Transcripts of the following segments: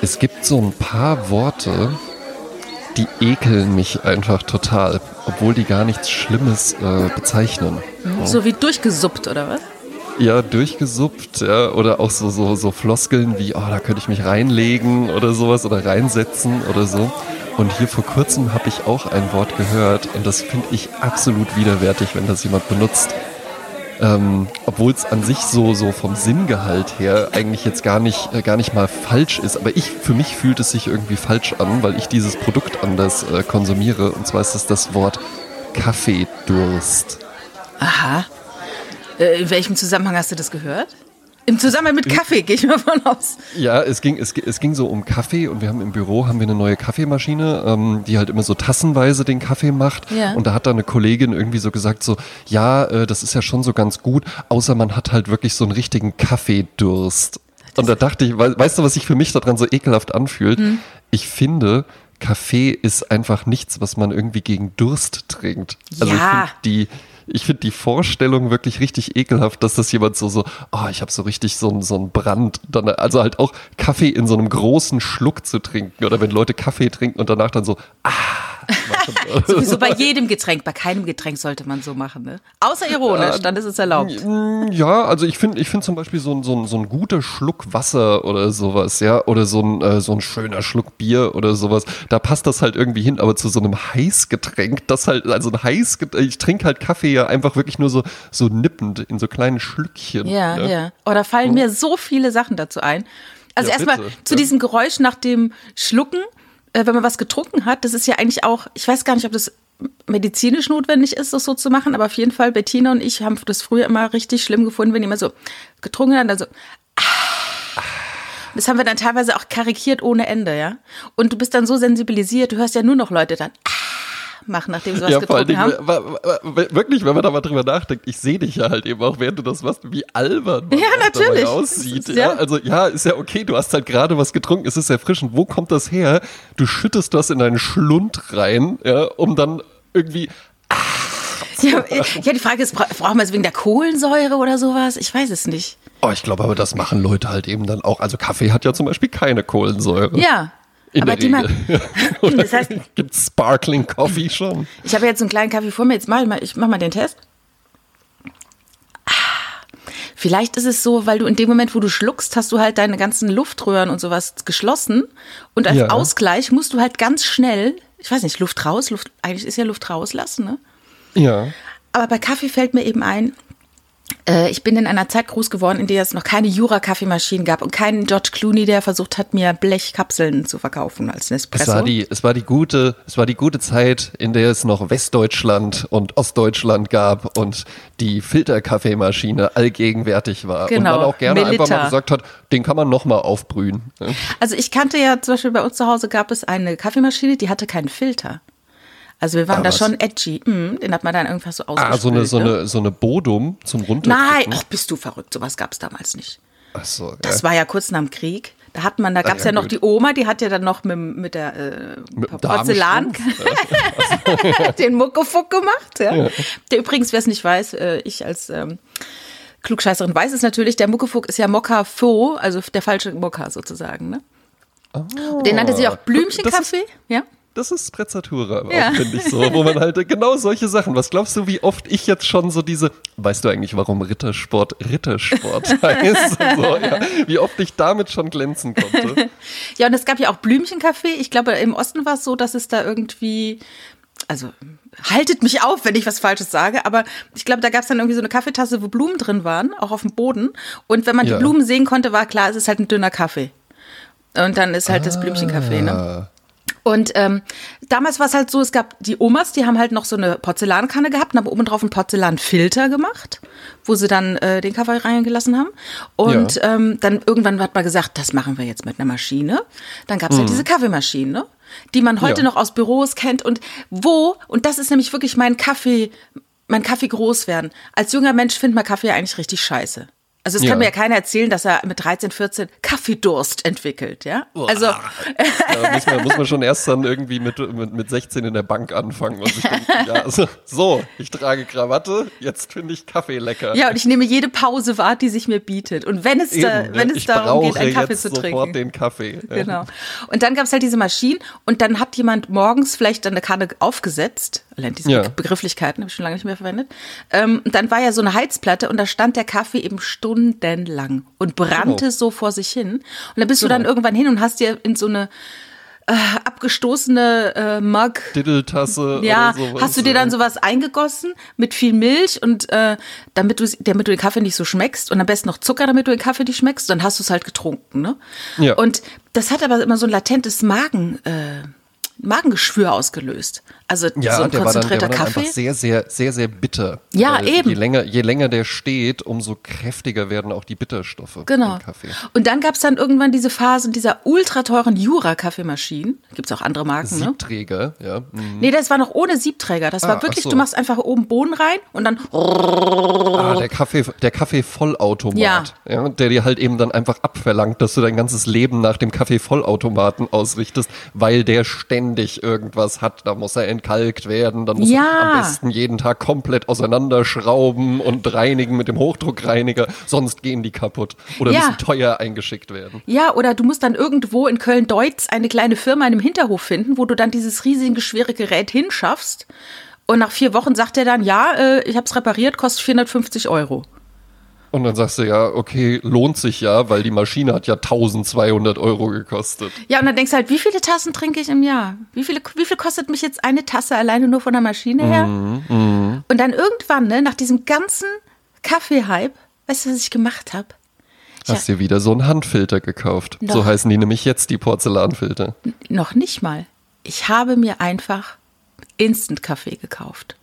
Es gibt so ein paar Worte, die ekeln mich einfach total, obwohl die gar nichts Schlimmes äh, bezeichnen. So wie durchgesuppt, oder was? Ja, durchgesuppt, ja, oder auch so, so, so Floskeln wie, oh, da könnte ich mich reinlegen oder sowas oder reinsetzen oder so. Und hier vor kurzem habe ich auch ein Wort gehört und das finde ich absolut widerwärtig, wenn das jemand benutzt. Ähm, Obwohl es an sich so, so vom Sinngehalt her eigentlich jetzt gar nicht, äh, gar nicht mal falsch ist. Aber ich, für mich fühlt es sich irgendwie falsch an, weil ich dieses Produkt anders äh, konsumiere. Und zwar ist es das Wort Kaffeedurst. Aha. Äh, in welchem Zusammenhang hast du das gehört? Im Zusammenhang mit Kaffee, gehe ich mal von aus. Ja, es ging, es, es ging so um Kaffee und wir haben im Büro haben wir eine neue Kaffeemaschine, ähm, die halt immer so tassenweise den Kaffee macht. Ja. Und da hat da eine Kollegin irgendwie so gesagt, so, ja, äh, das ist ja schon so ganz gut, außer man hat halt wirklich so einen richtigen Kaffeedurst. Und da dachte ich, we weißt du, was sich für mich daran so ekelhaft anfühlt? Ich finde, Kaffee ist einfach nichts, was man irgendwie gegen Durst trinkt. Also ich Ja. finde die, ich finde die Vorstellung wirklich richtig ekelhaft, dass das jemand so, so, oh, ich habe so richtig so einen so einen Brand. Dann, also halt auch Kaffee in so einem großen Schluck zu trinken. Oder wenn Leute Kaffee trinken und danach dann so, ah. Sowieso bei jedem Getränk, bei keinem Getränk sollte man so machen, ne? Außer ironisch, dann ist es erlaubt. Ja, also ich finde ich finde zum Beispiel so ein, so, ein, so ein guter Schluck Wasser oder sowas, ja, oder so ein, äh, so ein schöner Schluck Bier oder sowas, da passt das halt irgendwie hin, aber zu so einem Heißgetränk, das halt, also ein Heißgetränk, ich trinke halt Kaffee ja einfach wirklich nur so, so nippend in so kleinen Schlückchen. Ja, ne? ja. Oh, da fallen mir so viele Sachen dazu ein. Also Ja, erstmal zu Ja. diesem Geräusch nach dem Schlucken, äh, wenn man was getrunken hat, das ist ja eigentlich auch, ich weiß gar nicht, ob das medizinisch notwendig ist, das so zu machen, aber auf jeden Fall, Bettina und ich haben das früher immer richtig schlimm gefunden, wenn die immer so getrunken haben, dann so, ah. das haben wir dann teilweise auch karikiert ohne Ende, ja. Und du bist dann so sensibilisiert, du hörst ja nur noch Leute dann ah, machen, nachdem sie was Ja, getrunken haben. wirklich, wenn man da mal drüber nachdenkt, ich sehe dich ja halt eben auch, während du das machst, wie albern man Ja, natürlich. aussieht. Ist Ja, ja- also ja, ist ja okay, du hast halt gerade was getrunken, es ist erfrischend. Wo kommt das her? Du schüttest das in deinen Schlund rein, ja, um dann irgendwie Ja, ja, die Frage ist, bra- brauchen wir es wegen der Kohlensäure oder sowas? Ich weiß es nicht. Oh, ich glaube aber, das machen Leute halt eben dann auch. Also Kaffee hat ja zum Beispiel keine Kohlensäure. Ja. In aber der die mal, Regel. Oder Das heißt- gibt Sparkling Coffee schon? ich habe jetzt einen kleinen Kaffee vor mir, jetzt mal, ich mach mal den Test. Ah, Vielleicht ist es so, weil du in dem Moment, wo du schluckst, hast du halt deine ganzen Luftröhren und sowas geschlossen. Und als Ja. Ausgleich musst du halt ganz schnell, ich weiß nicht, Luft raus, Luft, eigentlich ist ja Luft rauslassen, ne? Ja. Aber bei Kaffee fällt mir eben ein, ich bin in einer Zeit groß geworden, in der es noch keine Jura-Kaffeemaschinen gab und keinen George Clooney, der versucht hat, mir Blechkapseln zu verkaufen als Nespresso. Es war die, es war die gute, es war die gute Zeit, in der es noch Westdeutschland und Ostdeutschland gab und die Filterkaffeemaschine allgegenwärtig war. Genau, Und man auch gerne einfach Melitta. mal gesagt hat, den kann man nochmal aufbrühen. ne? Also ich kannte ja zum Beispiel bei uns zu Hause gab es eine Kaffeemaschine, die hatte keinen Filter. Also wir waren Ah, da was? schon edgy. Mm, den hat man dann irgendwas so ausgespült. Ah, so eine, so ne? eine, so eine Bodum zum Nein, Runterkippen. ach, bist du verrückt. Sowas gab es damals nicht. Ach so, Das ja. war ja kurz nach dem Krieg. Da hat man, da gab es ja, ja, noch gut. die Oma, die hat ja dann noch mit, mit der äh, Mit Porzellan den Muckefuck gemacht. Ja. Der übrigens, wer es nicht weiß, äh, ich als ähm, Klugscheißerin weiß es natürlich, der Muckefuck ist ja Mokka Faux, also der falsche Mokka sozusagen. Ne? Den nannte sie auch Blümchenkaffee. Ja. Das ist Sprezzatura, Ja. finde ich so, wo man halt genau solche Sachen. Was glaubst du, wie oft ich jetzt schon so diese, weißt du eigentlich, warum Rittersport Rittersport heißt? so, ja, wie oft ich damit schon glänzen konnte. Ja, und es gab ja auch Blümchenkaffee. Ich glaube, im Osten war es so, dass es da irgendwie, also haltet mich auf, wenn ich was Falsches sage, aber ich glaube, da gab es dann irgendwie so eine Kaffeetasse, wo Blumen drin waren, auch auf dem Boden. Und wenn man Ja. die Blumen sehen konnte, war klar, es ist halt ein dünner Kaffee. Und dann ist halt das Blümchenkaffee, ne? Und ähm, damals war es halt so, es gab die Omas, die haben halt noch so eine Porzellankanne gehabt und haben oben drauf einen Porzellanfilter gemacht, wo sie dann äh, den Kaffee reingelassen haben. Und Ja. ähm, dann irgendwann hat man gesagt, das machen wir jetzt mit einer Maschine. Dann gab es halt diese Kaffeemaschine, die man heute Mhm. Ja. noch aus Büros kennt. Und wo, und das ist nämlich wirklich mein Kaffee, mein Kaffee groß werden. Als junger Mensch findet man Kaffee eigentlich richtig scheiße. Also es Ja. kann mir ja keiner erzählen, dass er mit 13, 14 Kaffeedurst entwickelt, ja? Also Da muss man, muss man schon erst dann irgendwie mit, mit, mit 16 in der Bank anfangen und sich denken, ja, also, so, ich trage Krawatte, jetzt finde ich Kaffee lecker. ja, und ich nehme jede Pause wahr, die sich mir bietet. Und wenn es, da, Eben, wenn ja, es darum geht, einen Kaffee zu sofort trinken. den Kaffee. Genau. Und dann gab es halt diese Maschinen und dann hat jemand morgens vielleicht eine Kanne aufgesetzt. Allein diese Ja. Be- Begrifflichkeiten habe ich schon lange nicht mehr verwendet. Ähm, und dann war ja so eine Heizplatte und da stand der Kaffee eben stundenlang und brannte Genau. so vor sich hin. Und dann bist du dann Genau. irgendwann hin und hast dir in so eine äh, abgestoßene äh, Mug Diddeltasse ja, oder sowas. hast du dir dann sowas eingegossen mit viel Milch und äh, damit du damit du den Kaffee nicht so schmeckst und am besten noch Zucker, damit du den Kaffee nicht schmeckst, dann hast du es halt getrunken, ne? Ja. Und das hat aber immer so ein latentes Magen äh, Magengeschwür ausgelöst. Also Ja, so ein der war dann, der konzentrierter war dann Kaffee. einfach sehr, sehr, sehr, sehr bitter. Ja, Weil eben. Je länger, je länger der steht, umso kräftiger werden auch die Bitterstoffe Genau. im Kaffee. Und dann gab es dann irgendwann diese Phase dieser ultra teuren Jura-Kaffeemaschinen. Gibt es auch andere Marken, ne? Siebträger, ja. mhm. Nee, das war noch ohne Siebträger. Das Ah, war wirklich, so. du machst einfach oben Bohnen rein und dann Ah, der Kaffee, der Kaffee-Vollautomat, Ja. ja. der dir halt eben dann einfach abverlangt, dass du dein ganzes Leben nach dem Kaffee-Vollautomaten ausrichtest, weil der ständig irgendwas hat. Da muss er entkalkt werden, dann muss Ja. er am besten jeden Tag komplett auseinanderschrauben und reinigen mit dem Hochdruckreiniger, sonst gehen die kaputt oder Ja. müssen teuer eingeschickt werden. Ja, oder du musst dann irgendwo in Köln-Deutz eine kleine Firma in einem Hinterhof finden, wo du dann dieses riesige, schwere Gerät hinschaffst. Und nach vier Wochen sagt er dann, ja, äh, ich habe es repariert, kostet 450 Euro. Und dann sagst du ja, okay, lohnt sich ja, weil die Maschine hat ja 1200 Euro gekostet. Ja, und dann denkst du halt, wie viele Tassen trinke ich im Jahr? Wie, viele, wie viel kostet mich jetzt eine Tasse alleine nur von der Maschine her? Mhm, Und dann irgendwann, ne, nach diesem ganzen Kaffee-Hype, weißt du, was ich gemacht habe? Hast dir wieder so einen Handfilter gekauft. Doch. So heißen die nämlich jetzt, die Porzellanfilter. Noch nicht mal. Ich habe mir einfach Instant-Kaffee gekauft.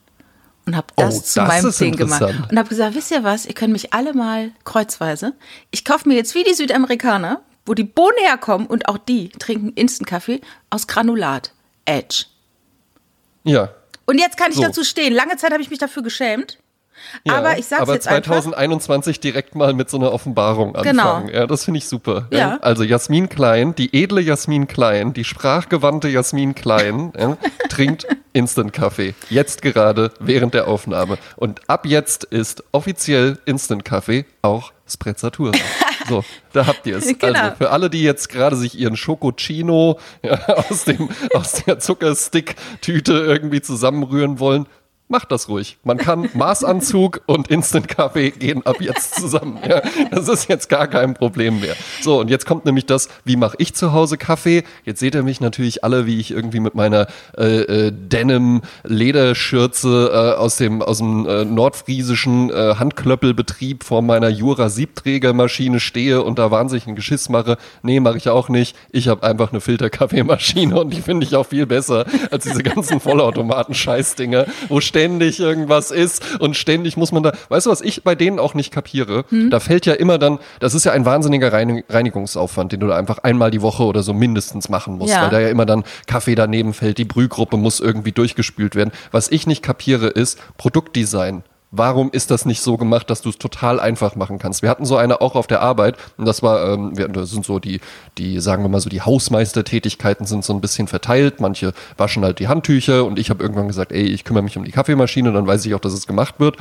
Und habe das Oh, zu das meinem Ding gemacht. Und habe gesagt, wisst ihr was, ihr könnt mich alle mal kreuzweise. Ich kaufe mir jetzt wie die Südamerikaner, wo die Bohnen herkommen und auch die trinken Instant-Kaffee aus Granulat. Edge. Ja. Und jetzt kann ich So. dazu stehen. Lange Zeit habe ich mich dafür geschämt. Ja. aber ich sag's aber jetzt einfach. 2021 direkt mal mit so einer Offenbarung anfangen. Genau. Ja, das finde ich super. Ja. Also Jasmin Klein, die edle Jasmin Klein, die sprachgewandte Jasmin Klein, ja, trinkt Instant-Kaffee. Jetzt gerade während der Aufnahme. Und ab jetzt ist offiziell Instant-Kaffee auch Sprezzatur. So, da habt ihr es. Genau. Also für alle, die jetzt gerade sich ihren Schokocino ja, aus, dem, aus der Zuckerstick-Tüte irgendwie zusammenrühren wollen, macht das ruhig. Man kann Maßanzug und Instant-Kaffee gehen ab jetzt zusammen. Ja, das ist jetzt gar kein Problem mehr. So, und jetzt kommt nämlich das, wie mache ich zu Hause Kaffee? Jetzt seht ihr mich natürlich alle, wie ich irgendwie mit meiner äh, äh, Denim-Lederschürze äh, aus dem, aus dem äh, nordfriesischen äh, Handklöppelbetrieb vor meiner Jura-Siebträgermaschine stehe und da wahnsinnig ein Geschiss mache. Nee, mache ich auch nicht. Ich habe einfach eine Filterkaffeemaschine und die finde ich auch viel besser als diese ganzen Vollautomaten-Scheißdinger, wo ständig irgendwas ist und ständig muss man da, weißt du, was ich bei denen auch nicht kapiere? Da fällt ja immer dann, das ist ja ein wahnsinniger Reinig Reinigungsaufwand, den du da einfach einmal die Woche oder so mindestens machen musst, Ja. weil da ja immer dann Kaffee daneben fällt, die Brühgruppe muss irgendwie durchgespült werden. Was ich nicht kapiere ist Produktdesign. Warum ist das nicht so gemacht, dass du es total einfach machen kannst? Wir hatten so eine auch auf der Arbeit und das war, ähm, wir, das sind so die, die, sagen wir mal so, die Hausmeistertätigkeiten sind so ein bisschen verteilt. Manche waschen halt die Handtücher und ich habe irgendwann gesagt, ey, ich kümmere mich um die Kaffeemaschine, dann weiß ich auch, dass es gemacht wird.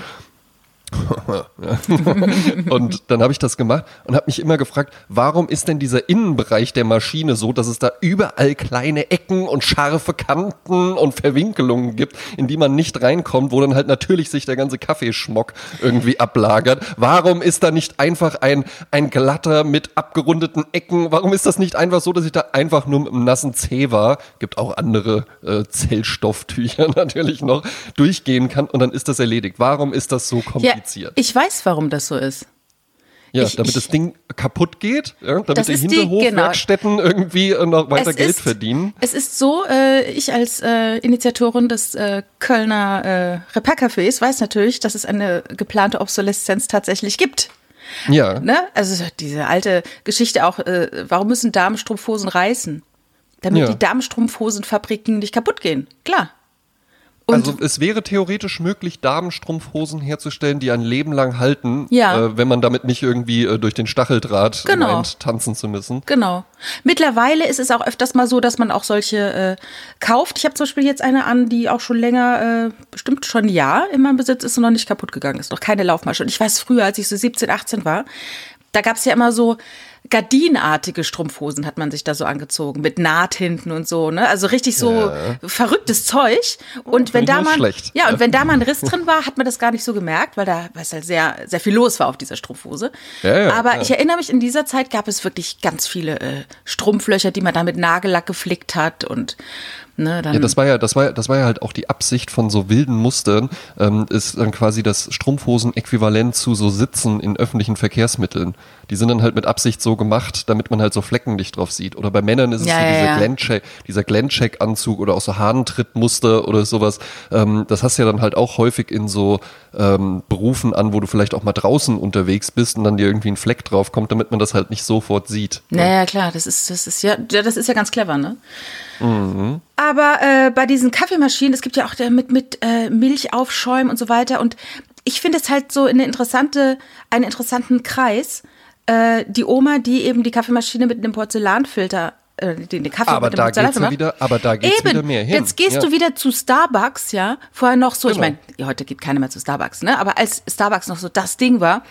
und dann habe ich das gemacht und habe mich immer gefragt, warum ist denn dieser Innenbereich der Maschine so, dass es da überall kleine Ecken und scharfe Kanten und Verwinkelungen gibt, in die man nicht reinkommt, wo dann halt natürlich sich der ganze Kaffeeschmock irgendwie ablagert. Warum ist da nicht einfach ein, ein glatter mit abgerundeten Ecken? Warum ist das nicht einfach so, dass ich da einfach nur mit einem nassen Zewa, gibt auch andere äh, Zellstofftücher natürlich noch, durchgehen kann und dann ist das erledigt? Warum ist das so Ja, kompliziert? ich weiß, warum das so ist. Ja, Ich- damit ich- das Ding kaputt geht, ja, damit die Hinterhofwerkstätten irgendwie äh, noch weiter Es Geld ist- verdienen. Es ist so, äh, ich als äh, Initiatorin des äh, Kölner äh, Repair-Cafés weiß natürlich, dass es eine geplante Obsoleszenz tatsächlich gibt. Ja, Ne? Also diese alte Geschichte auch, äh, warum müssen Damenstrumpfhosen reißen? Damit Ja. die Damenstrumpfhosenfabriken nicht kaputt gehen. Klar. Und also es wäre theoretisch möglich, Damenstrumpfhosen herzustellen, die ein Leben lang halten, Ja. äh, wenn man damit nicht irgendwie äh, durch den Stacheldraht Genau. meint, tanzen zu müssen. Genau. Mittlerweile ist es auch öfters mal so, dass man auch solche äh, kauft. Ich habe zum Beispiel jetzt eine an, die auch schon länger, äh, bestimmt schon ein Jahr in meinem Besitz ist und noch nicht kaputt gegangen ist. Noch keine Laufmasche. Und ich weiß früher, als ich so 17, 18 war, da gab es ja immer so gardinartige Strumpfhosen hat man sich da so angezogen mit Naht hinten und so, ne? Also richtig so verrücktes Zeug. Und wenn da mal ja und wenn da mal ein Riss drin war, hat man das gar nicht so gemerkt, weil da weil es halt sehr sehr viel los war auf dieser Strumpfhose. Ja, ja, Aber ja. ich erinnere mich, in dieser Zeit gab es wirklich ganz viele äh, Strumpflöcher, die man da mit Nagellack geflickt hat und ne, Ja, das war ja, das war, das war ja halt auch die Absicht von so wilden Mustern, ähm, ist dann quasi das Strumpfhosen-Äquivalent zu so Sitzen in öffentlichen Verkehrsmitteln. Die sind dann halt mit Absicht so gemacht, damit man halt so Flecken nicht drauf sieht. Oder bei Männern ist es Ja, so ja, dieser ja. Glencheck, dieser Glencheck-Anzug oder auch so Hahntrittmuster oder sowas. Ähm, das hast du ja dann halt auch häufig in so ähm, Berufen an, wo du vielleicht auch mal draußen unterwegs bist und dann dir irgendwie ein Fleck drauf kommt, damit man das halt nicht sofort sieht. Naja, klar, das ist, das ist ja, ja, das ist ja ganz clever, ne? Mhm. Aber äh, bei diesen Kaffeemaschinen, es gibt ja auch der mit, mit äh, Milch aufschäumen und so weiter. Und ich finde es halt so eine interessante, einen interessanten Kreis. Äh, die Oma, die eben die Kaffeemaschine mit einem Porzellanfilter, äh, den, den Kaffee Aber mit dem da geht's ja wieder, aber da geht's Eben, wieder mehr hin. jetzt gehst ja. du wieder zu Starbucks, ja. Vorher noch so, ich Genau. meine, ja, heute geht keiner mehr zu Starbucks, ne? Aber als Starbucks noch so das Ding war,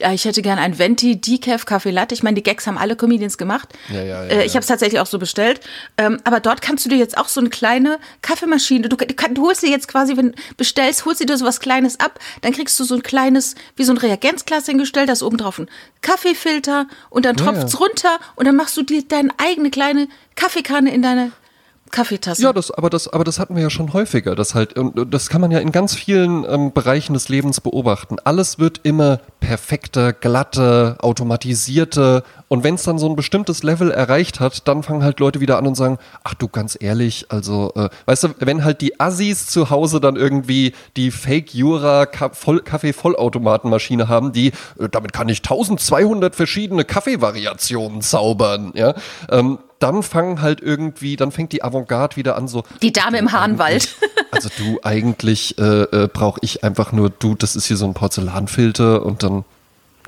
äh, ich hätte gern ein Venti Decaf Kaffee Latte. Ich meine, die Gags haben alle Comedians gemacht. Ja, ja, ja, äh, ich habe es tatsächlich auch so bestellt. Ähm, aber dort kannst du dir jetzt auch so eine kleine Kaffeemaschine, du, kann- du holst dir jetzt quasi, wenn du bestellst, holst du dir so was Kleines ab, dann kriegst du so ein kleines, wie so ein Reagenzglas hingestellt, da ist oben drauf ein Kaffeefilter und dann tropft's runter und dann machst du dir deine eigene kleine Kaffeekanne in deine Kaffeetasse. Ja, das, aber das, aber das hatten wir ja schon häufiger. Das halt, und das kann man ja in ganz vielen ähm, Bereichen des Lebens beobachten. Alles wird immer perfekter, glatter, automatisierter. Und wenn es dann so ein bestimmtes Level erreicht hat, dann fangen halt Leute wieder an und sagen, ach du, ganz ehrlich, also, äh, weißt du, wenn halt die Assis zu Hause dann irgendwie die Fake Jura Ka Voll Kaffee-Vollautomatenmaschine haben, die, äh, damit kann ich 1200 verschiedene Kaffeevariationen zaubern, ja, ähm, dann fangen halt irgendwie, dann fängt die Avantgarde wieder an so. Die Dame im Hahnwald. Also du, eigentlich äh, äh, brauche ich einfach nur, du, das ist hier so ein Porzellanfilter und dann,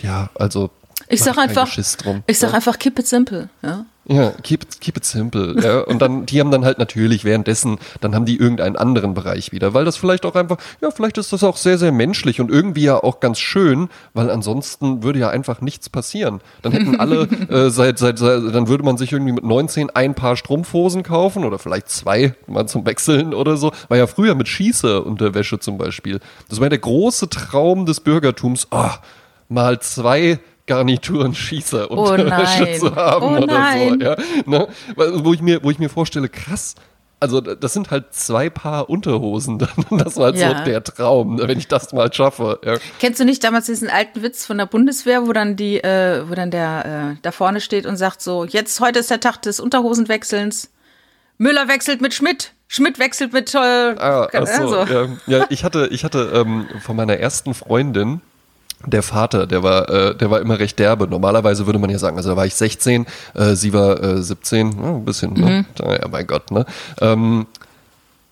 ja, also. Ich sag einfach, drum. ich sag ja. einfach, keep it simple. Ja. Ja, keep, it- keep it simple. Ja. Und dann, die haben dann halt natürlich währenddessen, dann haben die irgendeinen anderen Bereich wieder, weil das vielleicht auch einfach, ja, vielleicht ist das auch sehr, sehr menschlich und irgendwie ja auch ganz schön, weil ansonsten würde ja einfach nichts passieren. Dann hätten alle äh, seit, seit, seit, dann würde man sich irgendwie mit 19 ein Paar Strumpfhosen kaufen oder vielleicht zwei mal zum Wechseln oder so. War ja früher mit Schießerunterwäsche zum Beispiel. Das war ja der große Traum des Bürgertums. Ah, mal zwei Garnituren Schießer Oh Unterwäsche nein. zu haben Oh oder nein. so. Ja, ne? Wo, ich mir, wo ich mir vorstelle, krass, also das sind halt zwei Paar Unterhosen. dann. Das war halt Ja. so der Traum, ne, wenn ich das mal schaffe. Ja. Kennst du nicht damals diesen alten Witz von der Bundeswehr, wo dann die, äh, wo dann der äh, da vorne steht und sagt so, jetzt heute ist der Tag des Unterhosenwechselns. Müller wechselt mit Schmidt, Schmidt wechselt mit äh, Ah, ach so, also. ja, ja, ich hatte, ich hatte ähm, von meiner ersten Freundin, der Vater, der war, äh, der war immer recht derbe. Normalerweise würde man ja sagen, also da war ich 16, äh, sie war äh, 17, ja, ein bisschen, ne? Ja, mein Gott, ne? Ähm,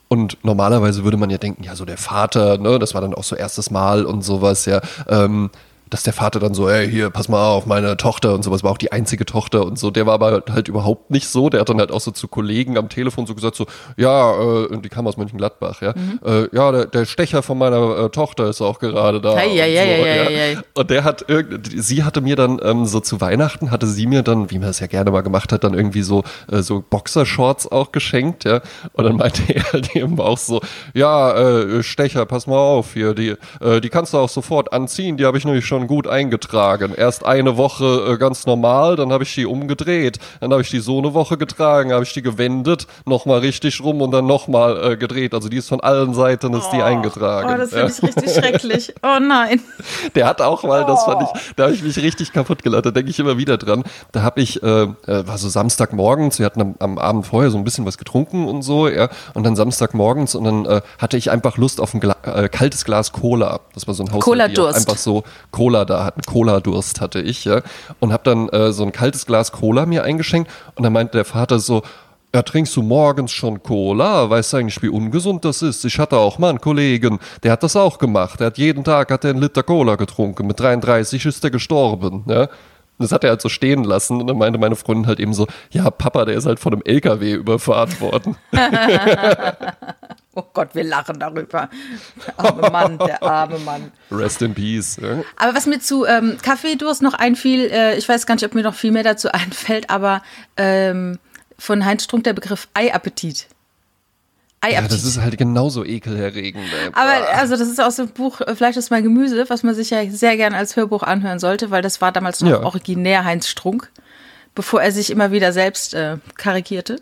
und normalerweise würde man ja denken, ja, so der Vater, ne, das war dann auch so erstes Mal und sowas, ja, ähm, dass der Vater dann so, ey, hier, pass mal auf, meine Tochter und sowas, war auch die einzige Tochter und so. Der war aber halt überhaupt nicht so. Der hat dann halt auch so zu Kollegen am Telefon so gesagt, so, ja, äh, die kam aus Mönchengladbach, ja, äh, ja, der, der Stecher von meiner äh, Tochter ist auch gerade da. Ei, und, ei, so, ei, ja. und der hat irgend, sie hatte mir dann ähm, so zu Weihnachten hatte sie mir dann, wie man das ja gerne mal gemacht hat, dann irgendwie so äh, so Boxershorts auch geschenkt, ja. Und dann meinte er halt eben auch so, ja, äh, Stecher, pass mal auf hier, die äh, die kannst du auch sofort anziehen, die habe ich nämlich schon gut eingetragen. Erst eine Woche äh, ganz normal, dann habe ich die umgedreht, dann habe ich die so eine Woche getragen, habe ich die gewendet, nochmal richtig rum und dann nochmal äh, gedreht. Also die ist von allen Seiten ist die eingetragen. Oh, das ja. finde ich richtig schrecklich. Oh nein. Der hat auch mal, das fand ich, da habe ich mich richtig kaputt gelacht, da denke ich immer wieder dran. Da habe ich, äh, äh, war so Samstagmorgens, wir hatten am, am Abend vorher so ein bisschen was getrunken und so, ja, und dann Samstagmorgens und dann äh, hatte ich einfach Lust auf ein Gla äh, kaltes Glas Cola. Das war so ein Haus, Cola-Durst. einfach so Cola da hatten, Cola-Durst hatte ich, ja, und habe dann äh, so ein kaltes Glas Cola mir eingeschenkt und dann meinte der Vater so, Ja, trinkst du morgens schon Cola? Weißt du eigentlich, wie ungesund das ist? Ich hatte auch mal einen Kollegen, der hat das auch gemacht. Der hat jeden Tag hat er einen Liter Cola getrunken. Mit 33 ist er gestorben. Ja? Das hat er halt so stehen lassen. Und dann meinte meine Freundin halt eben so, ja, Papa, der ist halt von einem LKW überfahren worden. oh Gott, wir lachen darüber. Der arme Mann, der arme Mann. Rest in Peace. Ja. Aber was mir zu ähm, Kaffeedurst noch einfiel, äh, ich weiß gar nicht, ob mir noch viel mehr dazu einfällt, aber ähm, von Heinz Strunk der Begriff Eiappetit. Ja, das ist halt genauso ekelerregend. Ey. Aber also das ist aus dem Buch äh, Fleisch ist mein Gemüse, was man sich ja sehr gerne als Hörbuch anhören sollte, weil das war damals noch Ja. originär Heinz Strunk, bevor er sich immer wieder selbst äh, karikierte.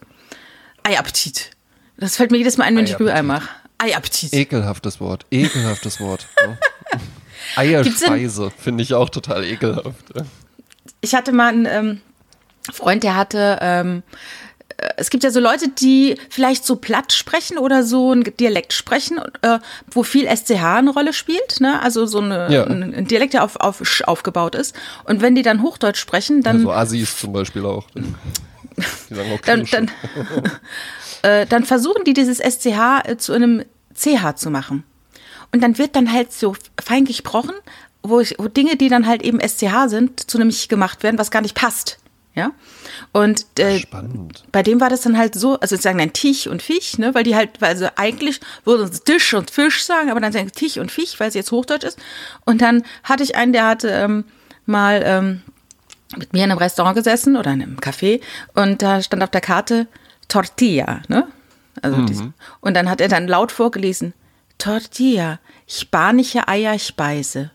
Eiappetit. Das fällt mir jedes Mal ein, wenn ich. Rührei mache. Eiappetit. Ekelhaftes Wort. Ekelhaftes Wort. Ja. Eierspeise finde ich auch total ekelhaft. Ja. ich hatte mal einen ähm, Freund, der hatte, ähm, äh, es gibt ja so Leute, die vielleicht so platt sprechen oder so ein Dialekt sprechen, äh, wo viel SCH eine Rolle spielt, ne? Also so eine, Ja. ein, Dialekt, der auf, auf Sch aufgebaut ist. Und wenn die dann Hochdeutsch sprechen, dann, So Assis zum Beispiel auch. Die sagen auch dann, dann, äh, dann versuchen die dieses SCH äh, zu einem CH zu machen. Und dann wird dann halt so fein gesprochen, wo, ich, wo Dinge, die dann halt eben SCH sind, zu einem Ich gemacht werden, was gar nicht passt. Ja. Und äh, Spannend. bei dem war das dann halt so, also sie sagen dann Tich und Fisch, ne, weil die halt, weil also eigentlich würden sie Tisch und Fisch sagen, aber dann sagen sie Tich und Fisch, weil es jetzt Hochdeutsch ist. Und dann hatte ich einen, der hatte ähm, mal ähm, mit mir in einem Restaurant gesessen oder in einem Café und da stand auf der Karte Tortilla, ne? Also Mhm. und dann hat er dann laut vorgelesen, Tortilla, spanische Eierspeise.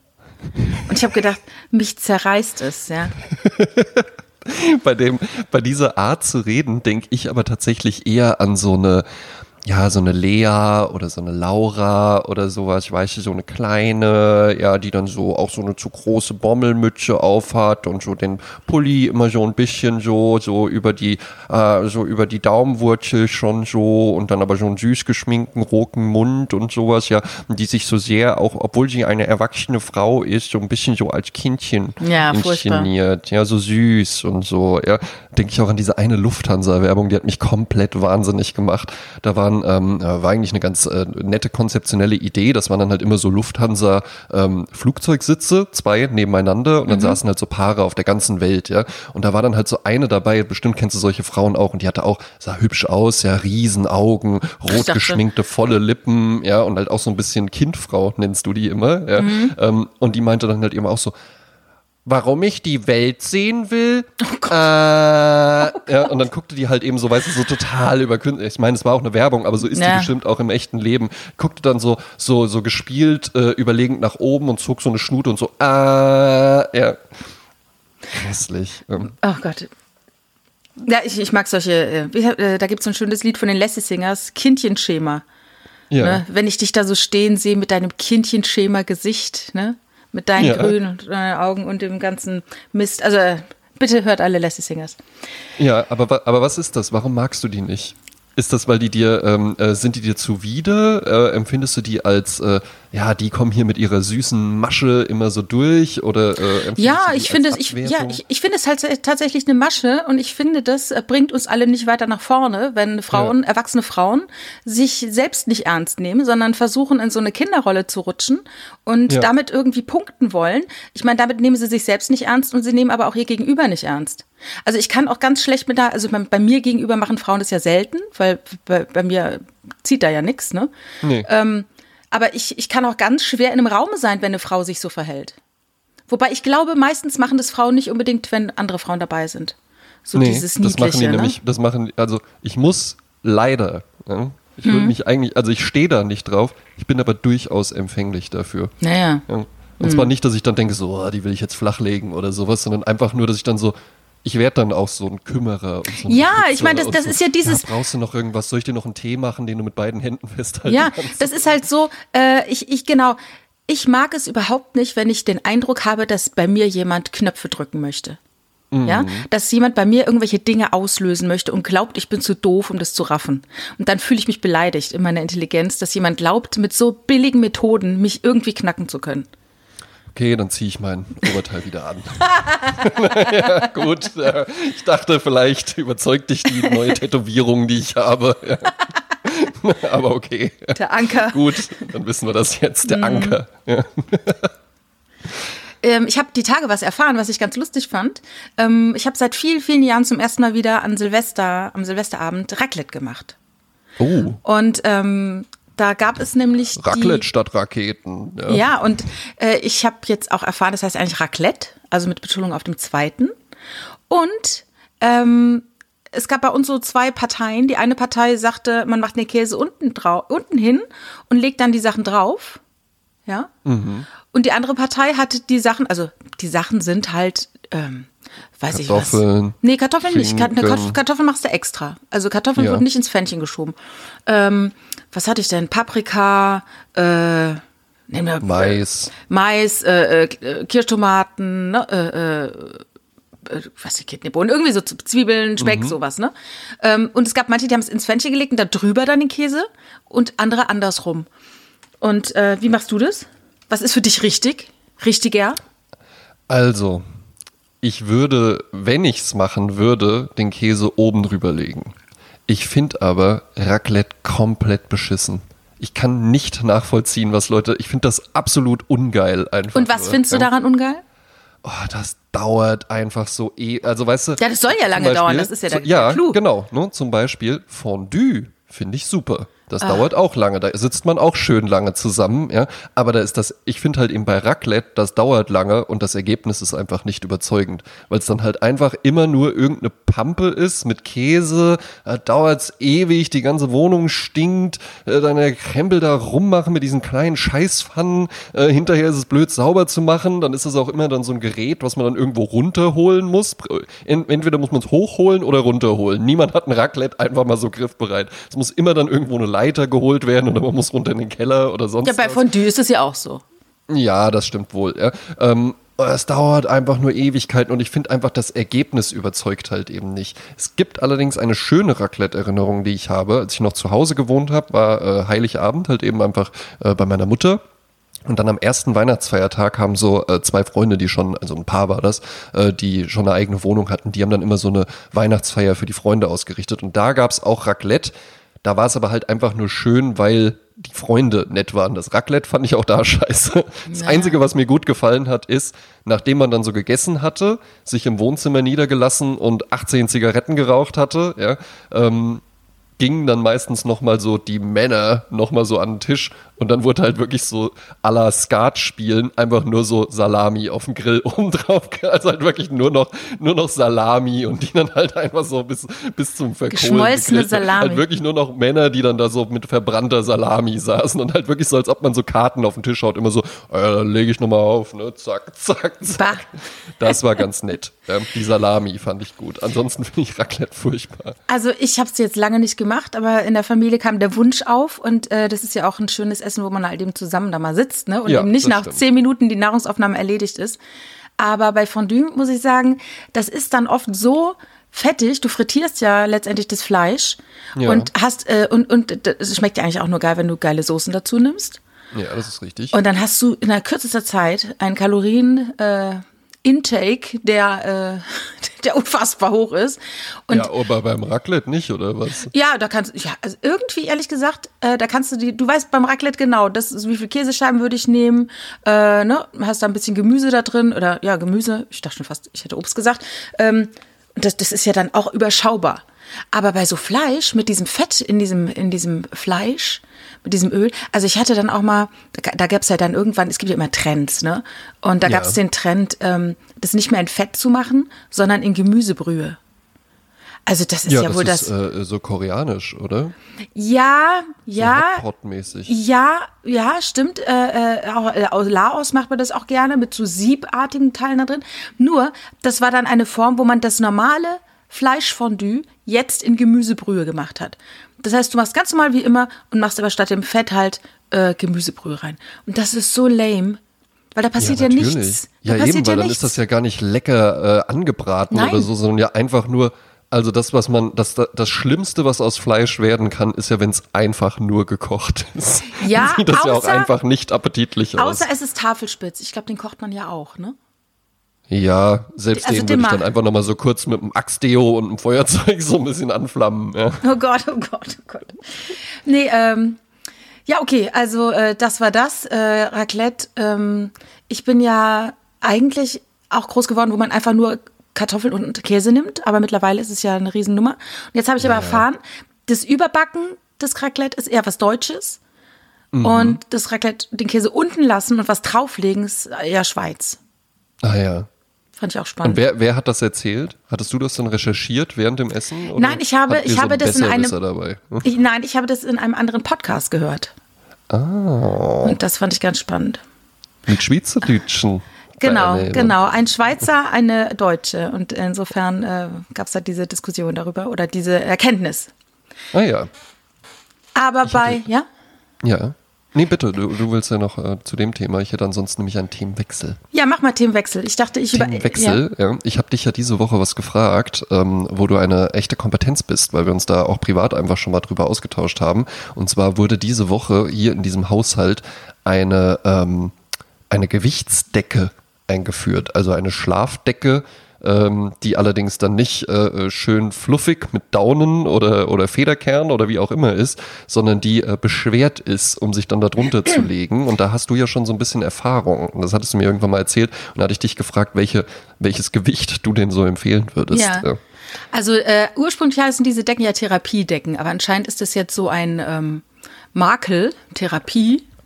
Und ich habe gedacht, mich zerreißt es, ja. Bei, dem, bei dieser Art zu reden, denke ich aber tatsächlich eher an so eine, ja, so eine Lea oder so eine Laura oder sowas, ich weiß nicht, so eine kleine, ja, die dann so auch so eine zu große Bommelmütze aufhat und so den Pulli immer so ein bisschen so, so über die, äh, so über die Daumenwurzel schon so und dann aber so einen süß geschminkten roten Mund und sowas, ja, und die sich so sehr, auch obwohl sie eine erwachsene Frau ist, so ein bisschen so als Kindchen Ja, furchtbar. inszeniert, ja, so süß und so, ja. Denke ich auch an diese eine Lufthansa-Werbung, die hat mich komplett wahnsinnig gemacht. Da waren, ähm, äh, war eigentlich eine ganz äh, nette konzeptionelle Idee, das waren dann halt immer so Lufthansa ähm, zwei nebeneinander und dann saßen halt so Paare auf der ganzen Welt, ja. Und da war dann halt so eine dabei, bestimmt kennst du solche Frauen auch und die hatte auch, sah hübsch aus, ja, Riesenaugen, rot dachte- geschminkte, volle Lippen, ja, und halt auch so ein bisschen Kindfrau, nennst du die immer, ja. Ähm, und die meinte dann halt eben auch so, warum ich die Welt sehen will. äh, ja, und dann guckte die halt eben so, weißt du, so total überkünstelt. Ich meine, es war auch eine Werbung, aber so ist die Ja. bestimmt auch im echten Leben. Guckte dann so, so, so gespielt, äh, überlegend nach oben und zog so eine Schnute und so, äh, ja. Grässlich. Ähm, Oh Gott. Ja, ich, ich mag solche, äh, äh, da gibt es so ein schönes Lied von den Lassie Singers, Kindchenschema. ja. Ne? Wenn ich dich da so stehen sehe mit deinem Kindchenschema-Gesicht, ne? Mit deinen Ja. grünen und, äh, Augen und dem ganzen Mist. Also äh, bitte hört alle Lassie Singers. Ja, aber, aber was ist das? Warum magst du die nicht? Ist das, weil die dir, ähm, äh, sind die dir zuwider? Äh, empfindest du die als, äh, ja, die kommen hier mit ihrer süßen Masche immer so durch? Oder äh, Ja, ich finde es, ich, ja, ich, ich finde es halt tatsächlich eine Masche und ich finde, das äh, bringt uns alle nicht weiter nach vorne, wenn Frauen, erwachsene Frauen, sich selbst nicht ernst nehmen, sondern versuchen, in so eine Kinderrolle zu rutschen und Ja. damit irgendwie punkten wollen. Ich meine, damit nehmen sie sich selbst nicht ernst und sie nehmen aber auch ihr Gegenüber nicht ernst. Also ich kann auch ganz schlecht mit da, also bei, bei mir gegenüber machen Frauen das ja selten, weil bei, bei mir zieht da ja nichts, ne? Nee. Ähm, aber ich, ich kann auch ganz schwer in einem Raum sein, wenn eine Frau sich so verhält. Wobei ich glaube, meistens machen das Frauen nicht unbedingt, wenn andere Frauen dabei sind. So nee, dieses das Niedliche. machen die ne? nämlich, das machen, also ich muss leider, ja, ich Mhm. würde mich eigentlich, also ich stehe da nicht drauf, ich bin aber durchaus empfänglich dafür. Naja. Ja. Und zwar nicht, dass ich dann denke, so, oh, die will ich jetzt flachlegen oder sowas, sondern einfach nur, dass ich dann so, ich werde dann auch so ein Kümmerer. Und so ein Ja, Beschützer ich meine, das- das so, ist ja dieses- brauchst du noch irgendwas? Soll ich dir noch einen Tee machen, den du mit beiden Händen festhalten Ja, kannst? das ist halt so, äh, ich, ich genau, ich mag es überhaupt nicht, wenn ich den Eindruck habe, dass bei mir jemand Knöpfe drücken möchte. Ja, dass jemand bei mir irgendwelche Dinge auslösen möchte und glaubt, ich bin zu doof, um das zu raffen. Und dann fühle ich mich beleidigt in meiner Intelligenz, dass jemand glaubt, mit so billigen Methoden mich irgendwie knacken zu können. Okay, dann ziehe ich mein Oberteil wieder an. ja, gut. Ja, ich dachte, vielleicht überzeugt dich die neue Tätowierung, die ich habe. Ja. Aber okay. Der Anker. Gut, dann wissen wir das jetzt. Der mhm. Anker. Ähm, ich habe die Tage was erfahren, was ich ganz lustig fand. Ähm, ich habe seit vielen, vielen Jahren zum ersten Mal wieder an Silvester, am Silvesterabend Raclette gemacht. Oh. Und ähm, da gab es nämlich. Raclette die, statt Raketen. Ja, ja und äh, ich habe jetzt auch erfahren, das heißt eigentlich Raclette, also mit Betonung auf dem zweiten. Und ähm, es gab bei uns so zwei Parteien. Die eine Partei sagte, man macht den Käse unten, unten hin und legt dann die Sachen drauf. Ja. Mhm. Und die andere Partei hat die Sachen, also die Sachen sind halt, ähm, weiß ich was. Nee, Kartoffeln Schinken. nicht. Kartoffeln machst du extra. Also Kartoffeln ja. wurden nicht ins Pfännchen geschoben. Ähm, was hatte ich denn? Paprika, äh, wir, Mais. Mais, äh, äh, Kirschtomaten, ne, äh, äh, was die Kidneybohnen, irgendwie so Zwiebeln, Speck, mhm. sowas, ne? Ähm, und es gab manche, die haben es ins Pfännchen gelegt und da drüber dann den Käse und andere andersrum. Und äh, wie machst du das? Was ist für dich richtig? Richtiger? Also, ich würde, wenn ich es machen würde, den Käse oben drüber legen. Ich finde aber Raclette komplett beschissen. Ich kann nicht nachvollziehen, was Leute. Ich finde das absolut ungeil einfach. Und was nur. findest du daran ungeil? Oh, das dauert einfach so eh. Also weißt du. Ja, das soll ja lange Beispiel, dauern. Das ist ja der, ja, der Clou. genau. Ne, zum Beispiel Fondue finde ich super. Das ah. dauert auch lange. Da sitzt man auch schön lange zusammen, ja. Aber da ist das, ich finde halt eben bei Raclette, das dauert lange und das Ergebnis ist einfach nicht überzeugend. Weil es dann halt einfach immer nur irgendeine Pampe ist mit Käse, da dauert's ewig, die ganze Wohnung stinkt, äh, dann der Krempel da rummachen mit diesen kleinen Scheißpfannen, äh, hinterher ist es blöd sauber zu machen, dann ist es auch immer dann so ein Gerät, was man dann irgendwo runterholen muss. Entweder muss man es hochholen oder runterholen. Niemand hat ein Raclette einfach mal so griffbereit. Es muss immer dann irgendwo eine Leiter geholt werden oder man muss runter in den Keller oder sonst Ja, bei Fondue ist es ja auch so. Ja, das stimmt wohl. Ja. Ähm, es dauert einfach nur Ewigkeiten und ich finde einfach, das Ergebnis überzeugt halt eben nicht. Es gibt allerdings eine schöne Raclette-Erinnerung, die ich habe. Als ich noch zu Hause gewohnt habe, war äh, Heiligabend halt eben einfach äh, bei meiner Mutter. Und dann am ersten Weihnachtsfeiertag haben so äh, zwei Freunde, die schon, also ein Paar war das, äh, die schon eine eigene Wohnung hatten, die haben dann immer so eine Weihnachtsfeier für die Freunde ausgerichtet. Und da gab's auch Raclette. Da war es aber halt einfach nur schön, weil die Freunde nett waren. Das Raclette fand ich auch da scheiße. Das Einzige, was mir gut gefallen hat, ist, nachdem man dann so gegessen hatte, sich im Wohnzimmer niedergelassen und 18 Zigaretten geraucht hatte, ja, ähm, gingen dann meistens nochmal so die Männer nochmal so an den Tisch und dann wurde halt wirklich so à la Skat spielen, einfach nur so Salami auf dem Grill oben drauf. Also halt wirklich nur noch, nur noch Salami und die dann halt einfach so bis, bis zum Verkohlen. Geschmolzene Salami. Halt wirklich nur noch Männer, die dann da so mit verbrannter Salami saßen und halt wirklich so, als ob man so Karten auf den Tisch haut, immer so, äh, dann lege ich nochmal auf, ne, zack, zack, zack. Bah. Das war ganz nett. Ja, die Salami fand ich gut. Ansonsten finde ich Raclette furchtbar. Also ich habe es jetzt lange nicht gemacht, aber in der Familie kam der Wunsch auf und äh, das ist ja auch ein schönes Essen wo man halt eben zusammen da mal sitzt, ne? Und ja, eben nicht nach stimmt. zehn Minuten die Nahrungsaufnahme erledigt ist. Aber bei Fondue muss ich sagen, das ist dann oft so fettig. Du frittierst ja letztendlich das Fleisch ja. und hast äh, und und es schmeckt ja eigentlich auch nur geil, wenn du geile Soßen dazu nimmst. Ja, das ist richtig. Und dann hast du in der kürzester Zeit einen Kalorien äh, Intake, der, äh, der unfassbar hoch ist. Und ja, aber beim Raclette nicht, oder was? Ja, da kannst du, ja, also irgendwie ehrlich gesagt, äh, da kannst du die, du weißt beim Raclette genau, das ist, wie viel Käsescheiben würde ich nehmen, äh, ne, hast da ein bisschen Gemüse da drin, oder ja, Gemüse, ich dachte schon fast, ich hätte Obst gesagt. Ähm, das, das ist ja dann auch überschaubar. Aber bei so Fleisch, mit diesem Fett in diesem, in diesem Fleisch, mit diesem Öl. Also ich hatte dann auch mal, da, gab es ja dann irgendwann, es gibt ja immer Trends, ne? Und da ja. gab es den Trend, ähm, das nicht mehr in Fett zu machen, sondern in Gemüsebrühe. Also das ist ja, ja das wohl ist, das. Äh, so koreanisch, oder? Ja, ja. So ja, ja, stimmt. Äh, äh, auch, äh, aus Laos macht man das auch gerne mit so siebartigen Teilen da drin. Nur, das war dann eine Form, wo man das normale Fleischfondue jetzt in Gemüsebrühe gemacht hat. Das heißt, du machst ganz normal wie immer und machst aber statt dem Fett halt äh, Gemüsebrühe rein. Und das ist so lame. Weil da passiert ja, ja nichts. Da ja, eben, weil ja dann nichts. ist das ja gar nicht lecker äh, angebraten Nein. oder so, sondern ja einfach nur Also das, was man, das, das Schlimmste, was aus Fleisch werden kann, ist ja, wenn es einfach nur gekocht ist. Ja, Dann sieht das ja auch außer- einfach nicht appetitlich aus. Außer es ist Tafelspitz. Ich glaube, den kocht man ja auch, ne? Ja, selbst Also den würde ich dann einfach nochmal so kurz mit einem Axtdeo und einem Feuerzeug so ein bisschen anflammen. Ja. Oh Gott, oh Gott, oh Gott. Nee, ähm, ja, okay, also äh, das war das. Äh, Raclette, ähm, ich bin ja eigentlich auch groß geworden, wo man einfach nur Kartoffeln und Käse nimmt, aber mittlerweile ist es ja eine Riesennummer. Und jetzt habe ich aber erfahren, das Überbacken des Raclette ist eher was Deutsches. Mhm. Und das Raclette, den Käse unten lassen und was drauflegen, ist eher Schweiz. Ah ja. Fand ich auch Und spannend. wer, wer hat das erzählt? Hattest du das dann recherchiert während dem Essen? Nein, ich habe- ich so habe das in einem-? Ich, nein, ich habe das in einem anderen Podcast gehört. Ah, Und das fand ich ganz spannend. mit Schweizerdeutschen. Genau, Deine- genau. Ein Schweizer, eine Deutsche. Und insofern äh, gab es da diese Diskussion darüber oder diese Erkenntnis. Ah ja, Aber bei, ja? ja. Nee, bitte, du, du willst ja noch äh, zu dem Thema. Ich hätte ansonsten nämlich einen Themenwechsel. Ja, mach mal Themenwechsel. Ich dachte, ich über. Themenwechsel, ja. Ich habe dich ja diese Woche was gefragt, ähm, wo du eine echte Kompetenz bist, weil wir uns da auch privat einfach schon mal drüber ausgetauscht haben. Und zwar wurde diese Woche hier in diesem Haushalt eine, ähm, eine Gewichtsdecke eingeführt, also eine Schlafdecke, ähm, die allerdings dann nicht äh, schön fluffig mit Daunen oder, oder Federkern oder wie auch immer ist, sondern die äh, beschwert ist, um sich dann da drunter zu legen. Und da hast du ja schon so ein bisschen Erfahrung. Und das hattest du mir irgendwann mal erzählt. Und da hatte ich dich gefragt, welche, welches Gewicht du denn so empfehlen würdest. Ja. Ja. Also äh, ursprünglich heißen diese Decken ja Therapiedecken, aber anscheinend ist das jetzt so ein ähm, Makel,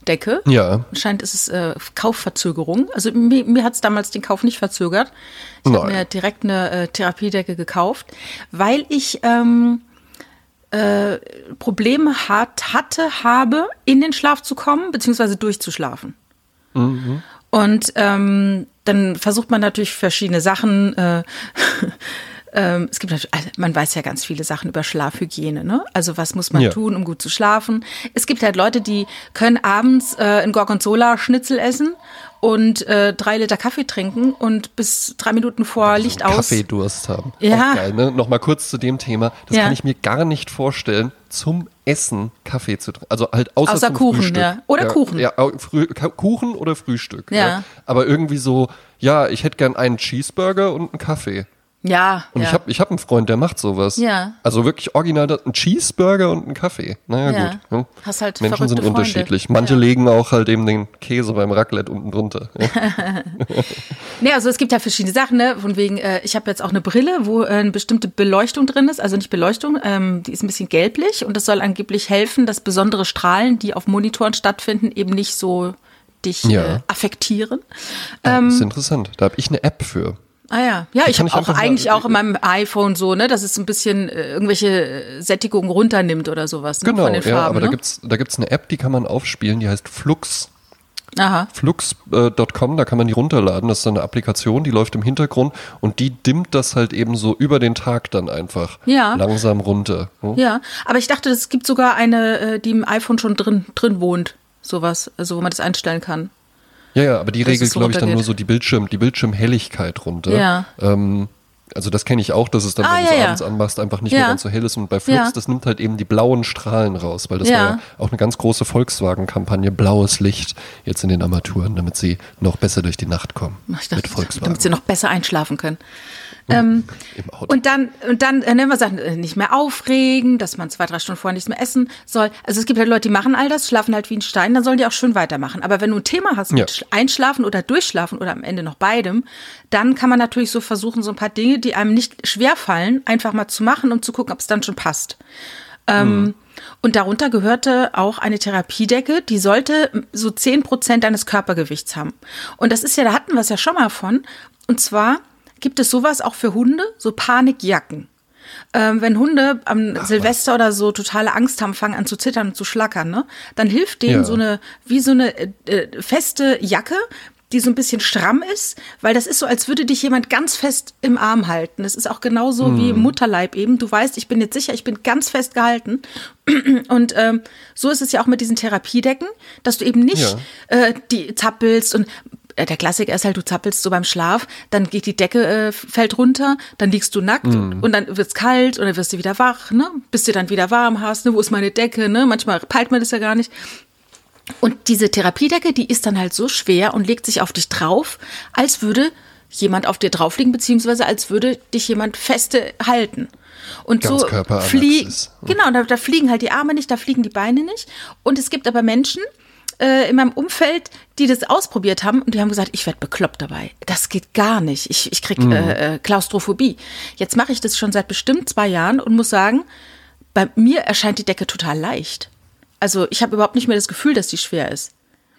Therapiedecke. Ja. Anscheinend ist es äh, Kaufverzögerung. Also mir, mir hat es damals den Kauf nicht verzögert. Ich habe mir direkt eine äh, Therapiedecke gekauft, weil ich ähm, äh, Probleme hat, hatte, habe, in den Schlaf zu kommen, beziehungsweise durchzuschlafen. Und ähm, dann versucht man natürlich verschiedene Sachen. Äh, ähm, es gibt also man weiß ja ganz viele Sachen über Schlafhygiene. Ne? Also was muss man Ja. tun, um gut zu schlafen? Es gibt halt Leute, die können abends äh, ein Gorgonzola-Schnitzel essen und äh, drei Liter Kaffee trinken und bis drei Minuten vor Licht aus. Kaffeedurst haben. Ja. Auch geil, ne? Nochmal kurz zu dem Thema. Das Ja. kann ich mir gar nicht vorstellen, zum Essen Kaffee zu trinken. Also halt außer, Außer Kuchen, Frühstück. ja. Oder Kuchen. Ja, früh, Ka- Kuchen oder Frühstück. Ja. Aber irgendwie so, ja, ich hätte gern einen Cheeseburger und einen Kaffee. Ja, Und ja. ich habe ich hab einen Freund, der macht sowas. Ja. Also wirklich original das- ein Cheeseburger und ein Kaffee. Naja, Ja. gut. Hm. Hast halt Menschen sind Freunde. unterschiedlich. Manche Ja. legen auch halt eben den Käse beim Raclette unten drunter. Ja. Nee, also es gibt ja verschiedene Sachen, ne? Von wegen, äh, ich habe jetzt auch eine Brille, wo äh, eine bestimmte Beleuchtung drin ist, also nicht Beleuchtung, ähm, die ist ein bisschen gelblich und das soll angeblich helfen, dass besondere Strahlen, die auf Monitoren stattfinden, eben nicht so dich Ja. äh, affektieren. das Ähm, ist interessant. Da habe ich eine App für. Ah ja, ja, ich habe auch eigentlich auch in meinem iPhone so, ne, dass es ein bisschen äh, irgendwelche äh, Sättigung runternimmt oder sowas ne, Genau, von den ja, Farben. aber da ne? gibt's da gibt's eine App, die kann man aufspielen, die heißt Flux. Aha. Flux.com, da kann man die runterladen. Das ist eine Applikation, die läuft im Hintergrund und die dimmt das halt eben so über den Tag dann einfach Ja. langsam runter. Hm? Ja, aber ich dachte, es gibt sogar eine, äh, die im iPhone schon drin, drin wohnt. Sowas, also wo man das einstellen kann. Ja, ja, aber die regelt, so glaube ich, dann nur so die Bildschirm, die Bildschirmhelligkeit runter. Ja. Ähm, also das kenne ich auch, dass es dann, Ah, wenn du ja, es ja. abends anmachst, einfach nicht Ja. mehr ganz so hell ist. Und bei Flux, Ja. das nimmt halt eben die blauen Strahlen raus, weil das Ja. war ja auch eine ganz große Volkswagen-Kampagne, blaues Licht jetzt in den Armaturen, damit sie noch besser durch die Nacht kommen. Ich dachte, mit Volkswagen damit sie noch besser einschlafen können. Ähm, im Auto. und dann, und dann äh, nennen wir Sachen, äh, nicht mehr aufregen, dass man zwei, drei Stunden vorher nichts mehr essen soll. Also es gibt halt Leute, die machen all das, schlafen halt wie ein Stein, dann sollen die auch schön weitermachen. Aber wenn du ein Thema hast mit Ja. Sch- Einschlafen oder Durchschlafen oder am Ende noch beidem, dann kann man natürlich so versuchen, so ein paar Dinge, die einem nicht schwer fallen, einfach mal zu machen, um zu gucken, ob es dann schon passt. Ähm, Und darunter gehörte auch eine Therapiedecke, die sollte so 10 Prozent deines Körpergewichts haben. Und das ist ja, da hatten wir es ja schon mal von. Und zwar gibt es sowas auch für Hunde, so Panikjacken. Ähm, wenn Hunde am Silvester oder so totale Angst haben, fangen an zu zittern und zu schlackern, ne? Dann hilft denen Ja. so eine, wie so eine äh, äh, feste Jacke, die so ein bisschen stramm ist, weil das ist so, als würde dich jemand ganz fest im Arm halten. Das ist auch genauso wie im Mutterleib eben. Du weißt, ich bin jetzt sicher, ich bin ganz fest gehalten. Und ähm, so ist es ja auch mit diesen Therapiedecken, dass du eben nicht äh, die zappelst und der Klassiker ist halt, du zappelst so beim Schlaf, dann geht die Decke, äh, fällt runter, dann liegst du nackt Mhm. und dann wird's kalt und dann wirst du wieder wach, ne? Bis du dann wieder warm hast, ne? Wo ist meine Decke, ne? Manchmal peilt man das ja gar nicht. Und diese Therapiedecke, die ist dann halt so schwer und legt sich auf dich drauf, als würde jemand auf dir drauf liegen, beziehungsweise als würde dich jemand feste halten. Und so Ganzkörperanalysis. fliegen, Mhm. genau, da, da fliegen halt die Arme nicht, da fliegen die Beine nicht. Und es gibt aber Menschen äh, in meinem Umfeld, die das ausprobiert haben und die haben gesagt, ich werde bekloppt dabei. Das geht gar nicht. Ich, ich krieg äh, äh, Klaustrophobie. Jetzt mache ich das schon seit bestimmt zwei Jahren und muss sagen, bei mir erscheint die Decke total leicht. Also ich habe überhaupt nicht mehr das Gefühl, dass die schwer ist.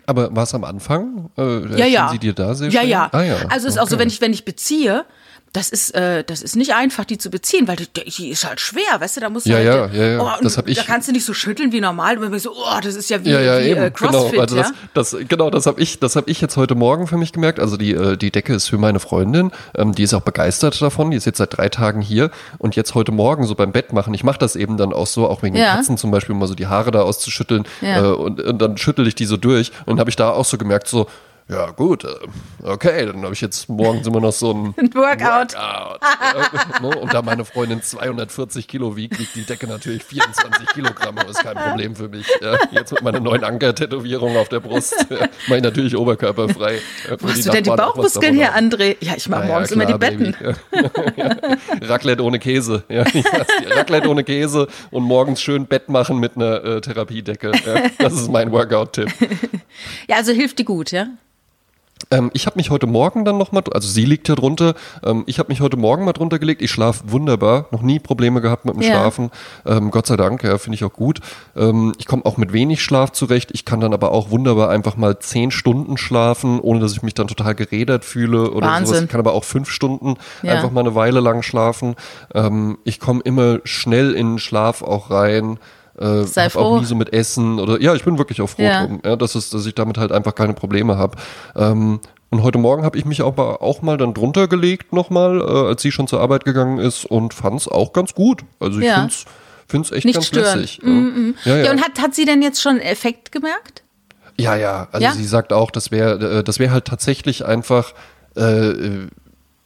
Aber war es am Anfang? Äh, Ja, ja. sie dir da sehr ja, ja, Ah, ja. Also es ist auch so, Okay. wenn ich, wenn ich beziehe, das ist, äh, das ist nicht einfach, die zu beziehen, weil die, die ist halt schwer, weißt du, da musst du Ja, halt, ja, ja, ja. Oh, Das hab ich- Da kannst du nicht so schütteln wie normal, wenn man so, oh, das ist ja wie, Ja, ja, wie eben, äh, CrossFit, genau. Also ja. das, das, genau, das habe ich, das habe ich jetzt heute Morgen für mich gemerkt. Also die, äh, die Decke ist für meine Freundin, ähm, die ist auch begeistert davon. Die ist jetzt seit drei Tagen hier und jetzt heute Morgen so beim Bett machen. Ich mache das eben dann auch so, auch wegen Ja. den Katzen zum Beispiel mal so die Haare da auszuschütteln äh, und, und dann schüttel ich die so durch und habe ich da auch so gemerkt so. Ja gut, äh, okay, dann habe ich jetzt morgens immer noch so ein Workout. Workout. Ja, ne? Und da meine Freundin 240 Kilo wiegt, wiegt die Decke natürlich 24 Kilogramm, aber ist kein Problem für mich. Ja, jetzt mit meiner neuen Anker-Tätowierung auf der Brust ja, mache ich natürlich oberkörperfrei. Ja, Wo hast du denn die Bauchmuskeln her, André? Ja, ich mache morgens immer die Betten. Ja. Raclette ohne Käse. Ja, die Raclette ohne Käse und morgens schön Bett machen mit einer äh, Therapiedecke. Ja, das ist mein Workout-Tipp. Ja, also hilft die gut, ja? Ähm, ich habe mich heute Morgen dann nochmal, also sie liegt hier drunter, ähm, ich habe mich heute Morgen mal drunter gelegt. Ich schlafe wunderbar, noch nie Probleme gehabt mit dem Ja. Schlafen. Ähm, Gott sei Dank, ja, finde ich auch gut. Ähm, ich komme auch mit wenig Schlaf zurecht. Ich kann dann aber auch wunderbar einfach mal zehn Stunden schlafen, ohne dass ich mich dann total gerädert fühle oder Wahnsinn. sowas. Ich kann aber auch fünf Stunden Ja. einfach mal eine Weile lang schlafen. Ähm, ich komme immer schnell in den Schlaf auch rein. Äh, Sei froh. auch nie so mit Essen oder ja, ich bin wirklich auch froh Ja. drum, ja, dass, es, dass ich damit halt einfach keine Probleme habe. Ähm, und heute Morgen habe ich mich auch auch mal dann drunter gelegt nochmal, äh, als sie schon zur Arbeit gegangen ist und fand es auch ganz gut. Also ich Ja. find's find's echt Nicht ganz störend. lässig. Ja, ja, Ja, ja. und hat, hat sie denn jetzt schon einen Effekt gemerkt? ja, ja. Also sie sagt auch, das wäre das wäre halt tatsächlich einfach äh, äh,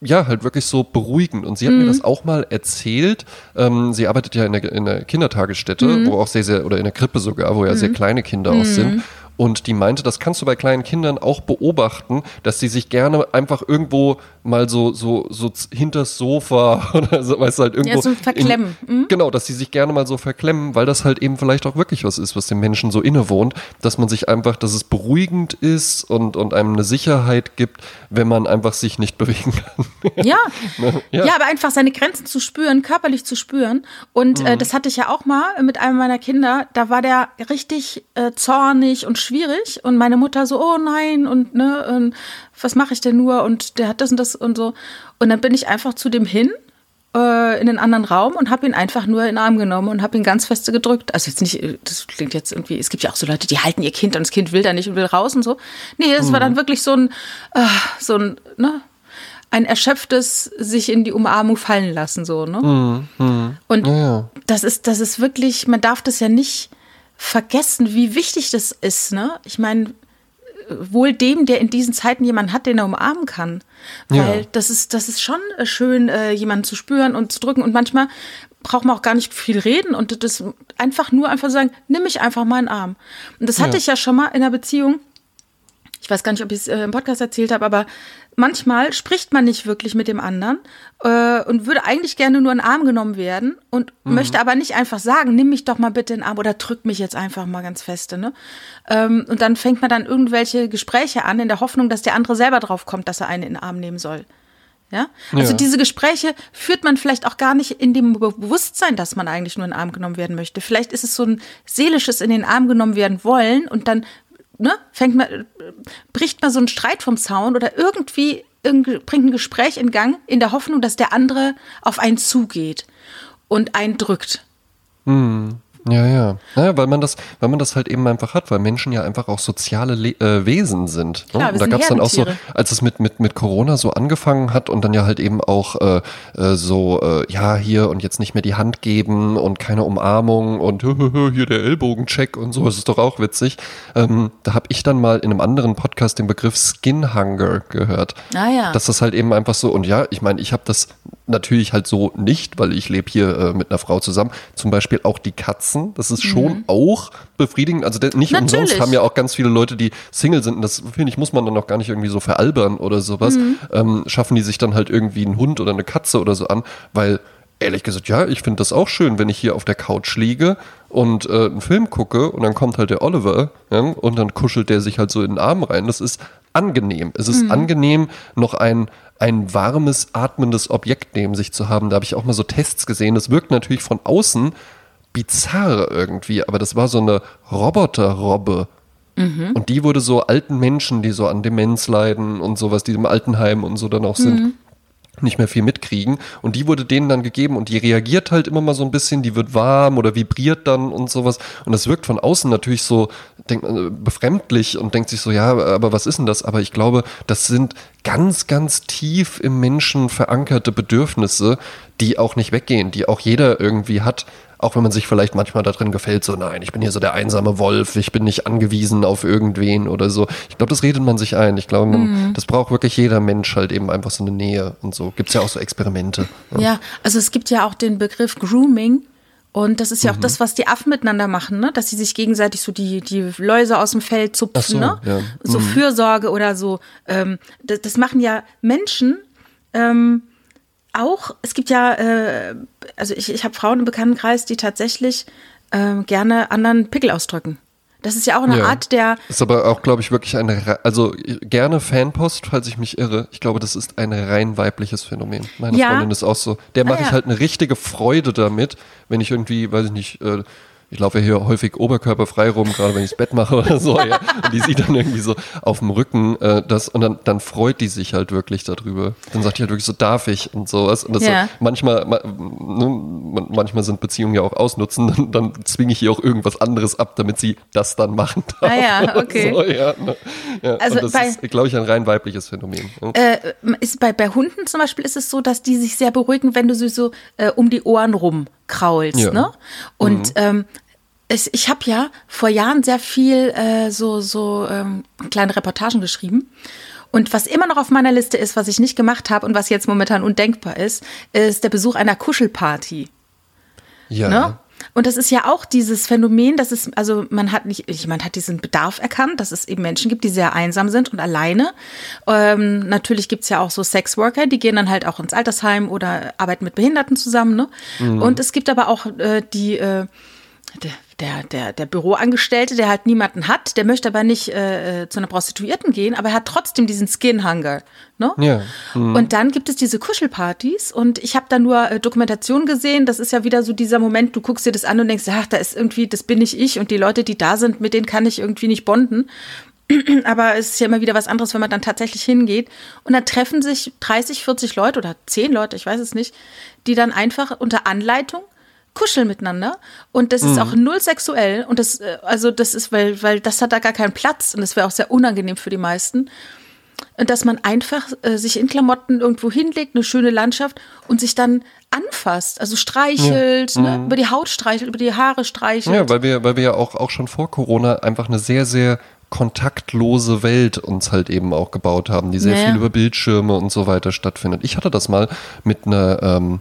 ja, halt wirklich so beruhigend. Und sie hat mir das auch mal erzählt. Ähm, sie arbeitet ja in der, in der Kindertagesstätte, wo auch sehr, sehr, oder in der Krippe sogar, wo ja sehr kleine Kinder auch sind. Und die meinte, das kannst du bei kleinen Kindern auch beobachten, dass sie sich gerne einfach irgendwo mal so, so, so hinters Sofa oder so, weißt du, halt irgendwo. Ja, so verklemmen. In, Genau, dass sie sich gerne mal so verklemmen, weil das halt eben vielleicht auch wirklich was ist, was dem Menschen so innewohnt, dass man sich einfach, dass es beruhigend ist und, und einem eine Sicherheit gibt, wenn man einfach sich nicht bewegen kann. Ja. Ja. ja. aber einfach seine Grenzen zu spüren, körperlich zu spüren. Und Mhm. äh, das hatte ich ja auch mal mit einem meiner Kinder. Da war der richtig äh, zornig und schwierig. Und meine Mutter so, oh nein, und ne, und was mache ich denn nur? Und der hat das und das und so. Und dann bin ich einfach zu dem hin äh, in den anderen Raum und habe ihn einfach nur in den Arm genommen und habe ihn ganz feste gedrückt. Also jetzt nicht, das klingt jetzt irgendwie, es gibt ja auch so Leute, die halten ihr Kind und das Kind will da nicht und will raus und so. Nee, das war Mhm. dann wirklich so ein, äh, so ein, ne, ein erschöpftes sich in die Umarmung fallen lassen, so, ne? Und ja. das ist, das ist wirklich, man darf das ja nicht vergessen, wie wichtig das ist, ne? Ich meine, wohl dem, der in diesen Zeiten jemanden hat, den er umarmen kann. Weil Ja. das ist, das ist schon äh, schön, äh, jemanden zu spüren und zu drücken. Und manchmal braucht man auch gar nicht viel reden und das einfach nur einfach sagen, nimm mich einfach mal in den Arm. Und das hatte Ja. ich ja schon mal in einer Beziehung. Ich weiß gar nicht, ob ich es äh, im Podcast erzählt habe, aber manchmal spricht man nicht wirklich mit dem anderen äh, und würde eigentlich gerne nur in den Arm genommen werden und möchte aber nicht einfach sagen, nimm mich doch mal bitte in den Arm oder drück mich jetzt einfach mal ganz feste. Ne? Ähm, und dann fängt man dann irgendwelche Gespräche an, in der Hoffnung, dass der andere selber drauf kommt, dass er einen in den Arm nehmen soll. Ja? Also Ja. diese Gespräche führt man vielleicht auch gar nicht in dem Be- Bewusstsein, dass man eigentlich nur in den Arm genommen werden möchte. Vielleicht ist es so ein seelisches in den Arm genommen werden wollen und dann ne, fängt äh, bricht man so einen Streit vom Zaun oder irgendwie irgend- bringt ein Gespräch in Gang in der Hoffnung, dass der andere auf einen zugeht und einen drückt. Ja, ja. Naja, weil man das, weil man das halt eben einfach hat, weil Menschen ja einfach auch soziale Le äh, Wesen sind. Ne? Klar, und da gab es dann auch so, als es mit, mit, mit Corona so angefangen hat und dann ja halt eben auch äh, äh, so, äh, ja, hier und jetzt nicht mehr die Hand geben und keine Umarmung und hier der Ellbogencheck und so, das ist doch auch witzig. Ähm, da habe ich dann mal in einem anderen Podcast den Begriff Skin Hunger gehört. Ah ja. Dass das halt eben einfach so, und ja, ich meine, ich habe das natürlich halt so nicht, weil ich lebe hier äh, mit einer Frau zusammen. Zum Beispiel auch die Katzen, das ist schon auch befriedigend. Also nicht Mhm. Natürlich. umsonst haben ja auch ganz viele Leute, die Single sind, und das finde ich, muss man dann auch gar nicht irgendwie so veralbern oder sowas, Mhm. ähm, schaffen die sich dann halt irgendwie einen Hund oder eine Katze oder so an, weil ehrlich gesagt, ja, ich finde das auch schön, wenn ich hier auf der Couch liege und äh, einen Film gucke und dann kommt halt der Oliver ja, und dann kuschelt der sich halt so in den Arm rein. Das ist angenehm. Es ist angenehm, noch ein, ein warmes, atmendes Objekt neben sich zu haben. Da habe ich auch mal so Tests gesehen. Das wirkt natürlich von außen bizarr irgendwie, aber das war so eine Roboterrobbe. Und die wurde so alten Menschen, die so an Demenz leiden und sowas, die im Altenheim und so dann auch sind, nicht mehr viel mitkriegen. Und die wurde denen dann gegeben und die reagiert halt immer mal so ein bisschen, die wird warm oder vibriert dann und sowas. Und das wirkt von außen natürlich so denkt man, äh, befremdlich und denkt sich so, ja, aber was ist denn das? Aber ich glaube, das sind ganz, ganz tief im Menschen verankerte Bedürfnisse, die auch nicht weggehen, die auch jeder irgendwie hat. Auch wenn man sich vielleicht manchmal da drin gefällt, so nein, ich bin hier so der einsame Wolf, ich bin nicht angewiesen auf irgendwen oder so. Ich glaube, das redet man sich ein. Ich glaube, man, das braucht wirklich jeder Mensch halt eben einfach so eine Nähe und so. Gibt es ja auch so Experimente. Ja, also es gibt ja auch den Begriff Grooming. Und das ist ja auch Mhm. das, was die Affen miteinander machen, ne? dass sie sich gegenseitig so die, die Läuse aus dem Fell zupfen. So, ne? ja. so Fürsorge oder so. Ähm, das, das machen ja Menschen ähm, auch. Es gibt ja, äh, also ich, ich habe Frauen im Bekanntenkreis, die tatsächlich ähm, gerne anderen Pickel ausdrücken. Das ist ja auch eine Ja. Art der, Ist aber auch, glaube ich, wirklich eine, also gerne Fanpost, falls ich mich irre. Ich glaube, das ist ein rein weibliches Phänomen. Meine Ja. Freundin ist auch so. Der mache Ah, ich ja. halt eine richtige Freude damit, wenn ich irgendwie, weiß ich nicht, äh, ich laufe hier häufig oberkörperfrei rum, gerade wenn ich das Bett mache oder so, ja. Und die sieht dann irgendwie so auf dem Rücken äh, das und dann, dann freut die sich halt wirklich darüber. Dann sagt die halt wirklich so, darf ich und sowas. Und das Ja. so, manchmal, ma, ne, man- manchmal sind Beziehungen ja auch ausnutzen, dann, dann zwinge ich ihr auch irgendwas anderes ab, damit sie das dann machen darf. Ah ja, okay. So, ja, ne? ja, Also und das bei- ist, glaube ich, ein rein weibliches Phänomen. äh, ist bei, bei Hunden zum Beispiel ist es so, dass die sich sehr beruhigen, wenn du sie so äh, um die Ohren rumkraulst. Ja. Ne? Und ähm, es, ich habe ja vor Jahren sehr viel äh, so, so ähm, kleine Reportagen geschrieben. Und was immer noch auf meiner Liste ist, was ich nicht gemacht habe und was jetzt momentan undenkbar ist, ist der Besuch einer Kuschelparty. ja. Ne? Und das ist ja auch dieses Phänomen, dass es, also man hat nicht, jemand hat diesen Bedarf erkannt, dass es eben Menschen gibt, die sehr einsam sind und alleine. Ähm, natürlich gibt's ja auch so Sexworker, die gehen dann halt auch ins Altersheim oder arbeiten mit Behinderten zusammen. Ne? Und es gibt aber auch äh, die, äh, der, der, der, Büroangestellte, der halt niemanden hat, der möchte aber nicht äh, äh, zu einer Prostituierten gehen, aber er hat trotzdem diesen Skin-Hunger. Ne? Ja. Und dann gibt es diese Kuschelpartys und ich habe da nur äh, Dokumentation gesehen. Das ist ja wieder so dieser Moment, du guckst dir das an und denkst, ach, da ist irgendwie, das bin nicht ich und die Leute, die da sind, mit denen kann ich irgendwie nicht bonden. Aber es ist ja immer wieder was anderes, wenn man dann tatsächlich hingeht. Und dann treffen sich 30, 40 Leute oder 10 Leute, ich weiß es nicht, die dann einfach unter Anleitung kuscheln miteinander. Und das ist auch null sexuell. Und das, äh, also das ist, weil, weil das hat da gar keinen Platz. Und das wäre auch sehr unangenehm für die meisten. Und dass man einfach äh, sich in Klamotten irgendwo hinlegt, eine schöne Landschaft und sich dann anfasst, also streichelt, ne, über die Haut streichelt, über die Haare streichelt. Ja, weil wir, weil wir ja auch, auch schon vor Corona einfach eine sehr, sehr kontaktlose Welt uns halt eben auch gebaut haben, die sehr Naja. viel über Bildschirme und so weiter stattfindet. Ich hatte das mal mit einer ähm,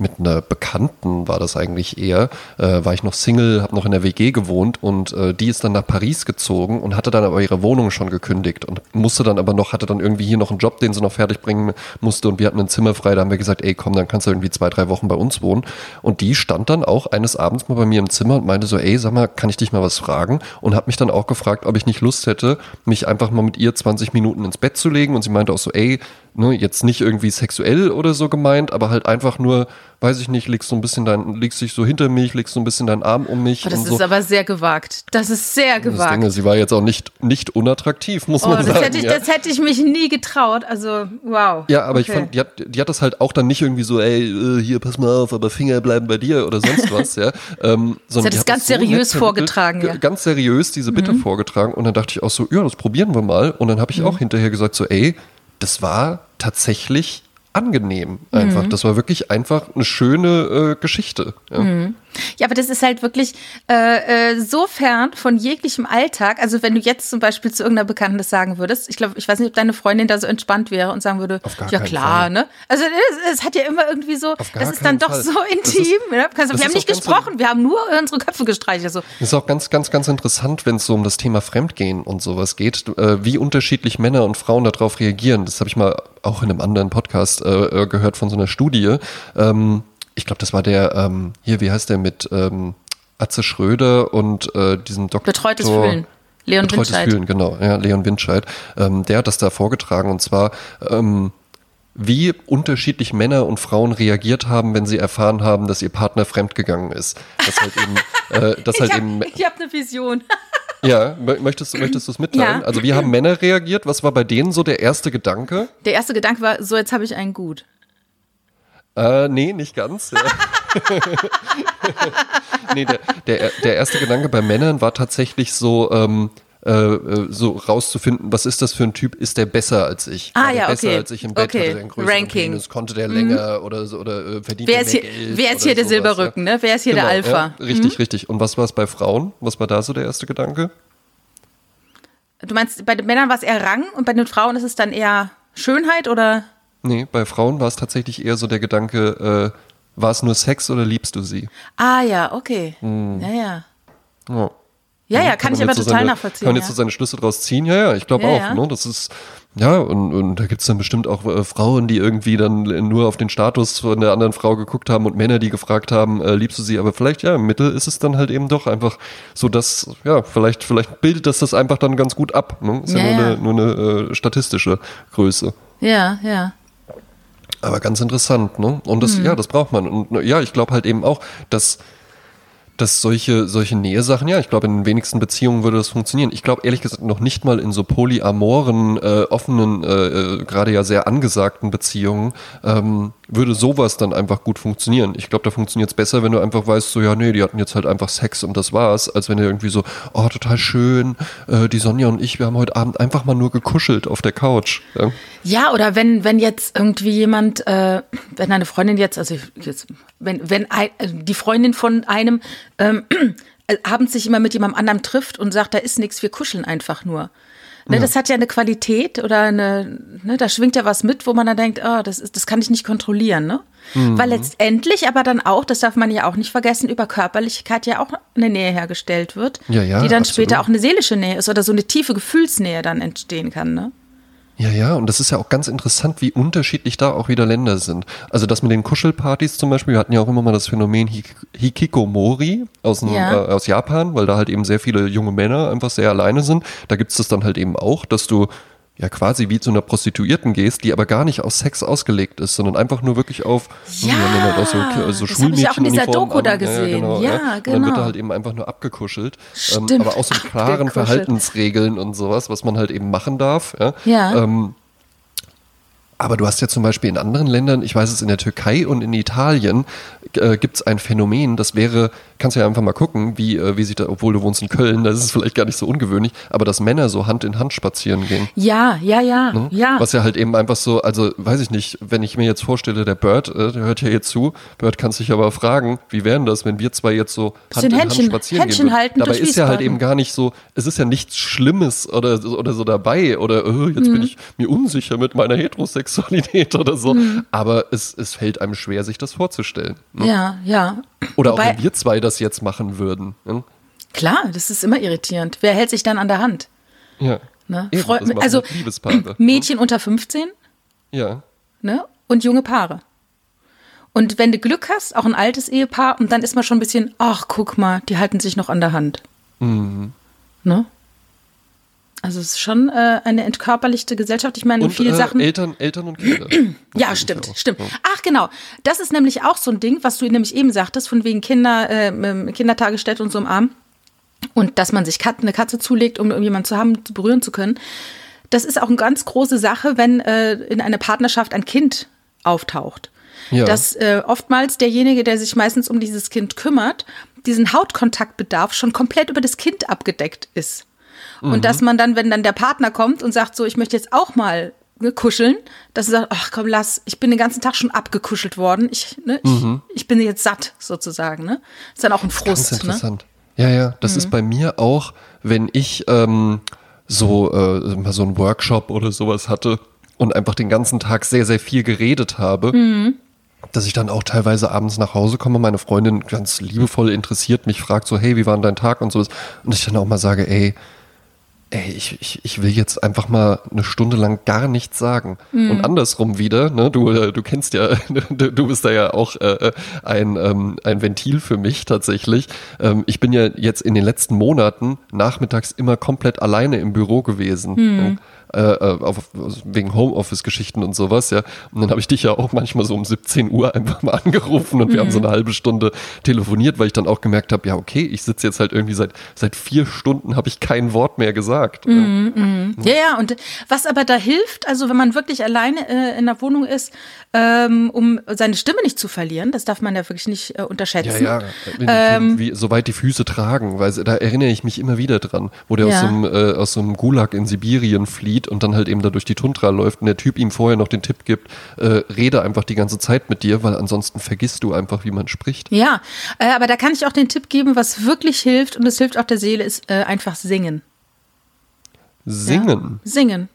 mit einer Bekannten war das eigentlich eher, äh, war ich noch Single, habe noch in der WG gewohnt und äh, die ist dann nach Paris gezogen und hatte dann aber ihre Wohnung schon gekündigt und musste dann aber noch, hatte dann irgendwie hier noch einen Job, den sie noch fertig bringen musste und wir hatten ein Zimmer frei, da haben wir gesagt, ey komm, dann kannst du irgendwie zwei, drei Wochen bei uns wohnen. Und die stand dann auch eines Abends mal bei mir im Zimmer und meinte so, ey, sag mal, kann ich dich mal was fragen? Und hat mich dann auch gefragt, ob ich nicht Lust hätte, mich einfach mal mit ihr 20 Minuten ins Bett zu legen und sie meinte auch so, ey, ne, jetzt nicht irgendwie sexuell oder so gemeint, aber halt einfach nur, weiß ich nicht, legst so ein bisschen dein, legst dich so hinter mich, legst so ein bisschen deinen Arm um mich. Oh, das ist so. aber sehr gewagt. Das ist sehr gewagt. Ding, sie war jetzt auch nicht, nicht unattraktiv, muss oh, man das sagen. hätte, ich, ja. das hätte ich mich nie getraut. Also, wow. Ja, aber ich Okay. fand, die hat, die hat das halt auch dann nicht irgendwie so, ey, äh, hier, pass mal auf, aber Finger bleiben bei dir oder sonst was, ja. Ähm, sondern hat das ganz so seriös vorgetragen, ja. Mhm. Ganz seriös diese Bitte vorgetragen und dann dachte ich auch so, ja, das probieren wir mal. Und dann habe ich Mhm. auch hinterher gesagt so, ey, das war tatsächlich angenehm einfach. Mhm. Das war wirklich einfach eine schöne äh, Geschichte. Ja. Ja, aber das ist halt wirklich äh, äh, so fern von jeglichem Alltag. Also wenn du jetzt zum Beispiel zu irgendeiner Bekannten das sagen würdest, ich glaube, ich weiß nicht, ob deine Freundin da so entspannt wäre und sagen würde, ja klar, Fall. ne? Also es, hat ja immer irgendwie so, das ist dann doch Fall. so intim. ist- ne? Kannst du- das wir haben ist nicht gesprochen, wir haben nur unsere Köpfe gestreichelt. So. Das ist auch ganz, ganz, ganz interessant, wenn es so um das Thema Fremdgehen und sowas geht, äh, wie unterschiedlich Männer und Frauen darauf reagieren. Das habe ich mal auch in einem anderen Podcast äh, äh, gehört von so einer Studie. Ähm, ich glaube, das war der, ähm, hier, wie heißt der mit ähm, Atze Schröder und äh, diesem Doktor. Betreutes Fühlen. Leon Betreutes Windscheid. Fühlen, genau. Ja, Leon Windscheid. Ähm, der hat das da vorgetragen und zwar, ähm, wie unterschiedlich Männer und Frauen reagiert haben, wenn sie erfahren haben, dass ihr Partner fremdgegangen ist. Das halt eben, äh, das halt Ich eben habe hab eine Vision. Ja, mö- möchtest, du- möchtest du es mitteilen? Ja. Also wie haben Männer reagiert? Was war bei denen so der erste Gedanke? Der erste Gedanke war, so jetzt habe ich einen gut. Äh, nee, nicht ganz. Ja. nee, der, der, der erste Gedanke bei Männern war tatsächlich so, ähm, äh, äh, so rauszufinden, was ist das für ein Typ? Ist der besser als ich? Ah, War ja, besser okay. als ich im Bett? Okay. Hatte der einen größeren Ranking. Penis? Konnte der länger oder so oder äh, verdient Wer ist mehr hier, Geld? wer ist hier der sowas, Silberrücken, ja. ne? Wer ist hier Genau, der Alpha? Mhm. Ja, richtig, richtig. Und was war es bei Frauen? Was war da so der erste Gedanke? Du meinst, bei den Männern war es eher Rang und bei den Frauen ist es dann eher Schönheit oder? Nee, bei Frauen war es tatsächlich eher so der Gedanke, äh, war es nur Sex oder liebst du sie? Ah ja, okay. Hm. Ja, ja. Ja. Ja, ja, kann ich man aber so total seine, nachvollziehen. Kann man jetzt ja. so seine Schlüsse draus ziehen? Ja, ja, ich glaube Ja, auch. ja. Ne? Das ist, ja, und, und da gibt's dann bestimmt auch äh, Frauen, die irgendwie dann nur auf den Status von der anderen Frau geguckt haben und Männer, die gefragt haben, äh, liebst du sie? Aber vielleicht, ja, im Mittel ist es dann halt eben doch einfach so, dass, ja, vielleicht, vielleicht bildet das das einfach dann ganz gut ab. Ne? Ist ja, nur. Eine, nur eine äh, statistische Größe. Ja, ja. Aber ganz interessant, ne? Und das, ja, das braucht man. Und ne, ja, ich glaube halt eben auch, dass, dass solche, solche Nähe-Sachen, ja, ich glaube, in den wenigsten Beziehungen würde das funktionieren. Ich glaube ehrlich gesagt noch nicht mal in so polyamoren, äh, offenen, äh, äh, gerade ja sehr angesagten Beziehungen, ähm, würde sowas dann einfach gut funktionieren. Ich glaube, da funktioniert es besser, wenn du einfach weißt, so, ja, nee, die hatten jetzt halt einfach Sex und das war's, als wenn du irgendwie so, oh, total schön, äh, die Sonja und ich, wir haben heute Abend einfach mal nur gekuschelt auf der Couch. Ja? Ja, oder wenn, wenn jetzt irgendwie jemand, äh, wenn eine Freundin jetzt, also jetzt, wenn, wenn ein, äh, die Freundin von einem ähm, äh, abends sich immer mit jemandem anderem trifft und sagt, da ist nichts, wir kuscheln einfach nur. Ne, Das hat ja eine Qualität oder eine, ne, da schwingt ja was mit, wo man dann denkt, oh, das, ist, das kann ich nicht kontrollieren, ne? Mhm. Weil letztendlich aber dann auch, das darf man ja auch nicht vergessen, über Körperlichkeit ja auch eine Nähe hergestellt wird, Ja, ja, die dann absolut. später auch eine seelische Nähe ist oder so eine tiefe Gefühlsnähe dann entstehen kann, ne? Ja, ja, und das ist ja auch ganz interessant, wie unterschiedlich da auch wieder Länder sind. Also das mit den Kuschelpartys zum Beispiel, wir hatten ja auch immer mal das Phänomen Hik Hikikomori aus, dem, Ja. äh, aus Japan, weil da halt eben sehr viele junge Männer einfach sehr alleine sind. Da gibt's das dann halt eben auch, dass du ja quasi wie zu einer Prostituierten gehst, die aber gar nicht auf Sex ausgelegt ist, sondern einfach nur wirklich auf Ja, die haben dann halt auch so, so das hab ich auch in dieser Doku da gesehen. Ja, Und dann wird genau. da halt eben einfach nur abgekuschelt. Ähm, Stimmt, aber auch so klaren. Verhaltensregeln und sowas, was man halt eben machen darf. Ja. Ja. Ähm, aber du hast ja zum Beispiel in anderen Ländern, ich weiß es in der Türkei und in Italien, äh, gibt es ein Phänomen, das wäre, kannst ja einfach mal gucken, wie, äh, wie sich da, obwohl du wohnst in Köln, das ist vielleicht gar nicht so ungewöhnlich, aber dass Männer so Hand in Hand spazieren gehen. Ja, ja, ja, Ne? ja. Was ja halt eben einfach so, also weiß ich nicht, wenn ich mir jetzt vorstelle, der Bird, äh, der hört ja jetzt zu, Bird kann sich aber fragen, wie wären das, wenn wir zwei jetzt so Hand in Händchen- Hand spazieren Händchen gehen würden? halten Dabei ist ja halt eben gar nicht so, es ist ja nichts Schlimmes oder, so- oder so dabei oder äh, jetzt Mhm. bin ich mir unsicher mit meiner Heterosexualität oder so. Mhm. Aber es, es fällt einem schwer, sich das vorzustellen. Ne? ja, ja. Oder Wobei- auch wenn wir zwei das jetzt machen würden. Ne? Klar, das ist immer irritierend. Wer hält sich dann an der Hand? Ja. Ne? Eben, Freu- das also. Mädchen unter 15 Ja. ne? und junge Paare. Und wenn du Glück hast, auch ein altes Ehepaar, und dann ist man schon ein bisschen, ach, guck mal, die halten sich noch an der Hand. Mhm. Ne? Also es ist schon äh, eine entkörperlichte Gesellschaft. Ich meine, Und viele äh, Sachen. Eltern, Eltern und Kinder. Ja, stimmt, stimmt. Ja. Ach, genau. Das ist nämlich auch so ein Ding, was du nämlich eben sagtest, von wegen Kinder, äh, ähm, Kindertagesstätte und so im Arm. Und dass man sich Kat eine Katze zulegt, um irgendjemanden zu haben, zu berühren zu können. Das ist auch eine ganz große Sache, wenn äh, in einer Partnerschaft ein Kind auftaucht. Ja. Dass äh, oftmals derjenige, der sich meistens um dieses Kind kümmert, diesen Hautkontaktbedarf schon komplett über das Kind abgedeckt ist. Und dass man dann, wenn dann der Partner kommt und sagt so, ich möchte jetzt auch mal ne, kuscheln, dass er sagt, ach komm, lass, ich bin den ganzen Tag schon abgekuschelt worden. Ich, ne, ich, ich bin jetzt satt, sozusagen. Ne? Ist dann auch ein Ganz Frust. Ne? interessant. Ja, ja, das Mhm. ist bei mir auch, wenn ich ähm, so äh, mal so einen Workshop oder sowas hatte und einfach den ganzen Tag sehr, sehr viel geredet habe, Mhm. dass ich dann auch teilweise abends nach Hause komme, meine Freundin ganz liebevoll interessiert mich fragt so, hey, wie war denn dein Tag und sowas und ich dann auch mal sage, ey, ey, ich, ich, ich will jetzt einfach mal eine Stunde lang gar nichts sagen. Mhm. Und andersrum wieder, ne, du, äh, du kennst ja, du du bist da ja auch äh, ein, ähm, ein Ventil für mich tatsächlich. Ähm, ich bin ja jetzt in den letzten Monaten nachmittags immer komplett alleine im Büro gewesen. Mhm. Äh, äh, auf, wegen Homeoffice-Geschichten und sowas, ja. Und dann habe ich dich ja auch manchmal so um 17 Uhr einfach mal angerufen und wir haben so eine halbe Stunde telefoniert, weil ich dann auch gemerkt habe, ja, okay, ich sitze jetzt halt irgendwie seit, seit vier Stunden habe ich kein Wort mehr gesagt. Ja, ja, und was aber da hilft, also wenn man wirklich alleine äh, in der Wohnung ist, ähm, um seine Stimme nicht zu verlieren, das darf man ja wirklich nicht äh, Ja, unterschätzen. ja, wie, Ähm. wie, soweit die Füße tragen, weil da erinnere ich mich immer wieder dran, wo der aus, Ja. so einem, äh, aus so einem Gulag in Sibirien flieht und dann halt eben da durch die Tundra läuft und der Typ ihm vorher noch den Tipp gibt, äh, rede einfach die ganze Zeit mit dir, weil ansonsten vergisst du einfach, wie man spricht. Ja, äh, aber da kann ich auch den Tipp geben, was wirklich hilft und es hilft auch der Seele, ist äh, einfach singen. Singen. Singen.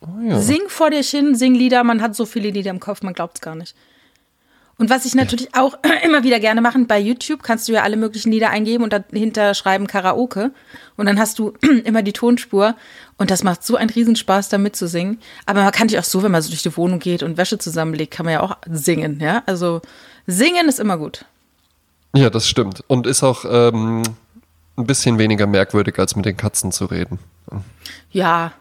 Oh, ja. Sing vor dir hin, sing Lieder. Man hat so viele Lieder im Kopf, man glaubt es gar nicht. Und was ich natürlich auch immer wieder gerne mache, bei YouTube kannst du ja alle möglichen Lieder eingeben und dahinter schreiben Karaoke. Und dann hast du immer die Tonspur. Und das macht so einen Riesenspaß, da mitzusingen. Aber man kann dich auch so, wenn man so durch die Wohnung geht und Wäsche zusammenlegt, kann man ja auch singen. Ja, also singen ist immer gut. ja, das stimmt. Und ist auch ähm, ein bisschen weniger merkwürdig, als mit den Katzen zu reden. Ja.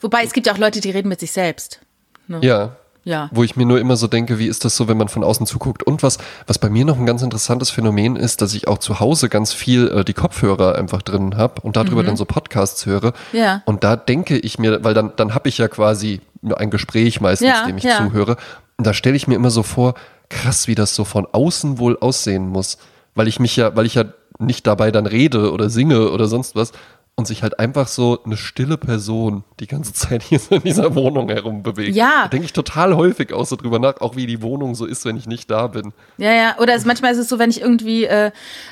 Wobei es gibt ja auch Leute, die reden mit sich selbst. Ja. Ja. Wo ich mir nur immer so denke, wie ist das so, wenn man von außen zuguckt? Und was, was bei mir noch ein ganz interessantes Phänomen ist, dass ich auch zu Hause ganz viel äh, die Kopfhörer einfach drin habe und darüber dann so Podcasts höre. Mhm. Ja. Und da denke ich mir, weil dann, dann habe ich ja quasi nur ein Gespräch meistens, Ja, dem ich ja. zuhöre. Und da stelle ich mir immer so vor, krass, wie das so von außen wohl aussehen muss. Weil ich mich ja, weil ich ja nicht dabei dann rede oder singe oder sonst was. Und sich halt einfach so eine stille Person die ganze Zeit hier so in dieser Wohnung herum bewegt. Ja. Da denke ich total häufig auch so drüber nach, auch wie die Wohnung so ist, wenn ich nicht da bin. Ja, ja. Oder es, manchmal ist es so, wenn ich irgendwie äh,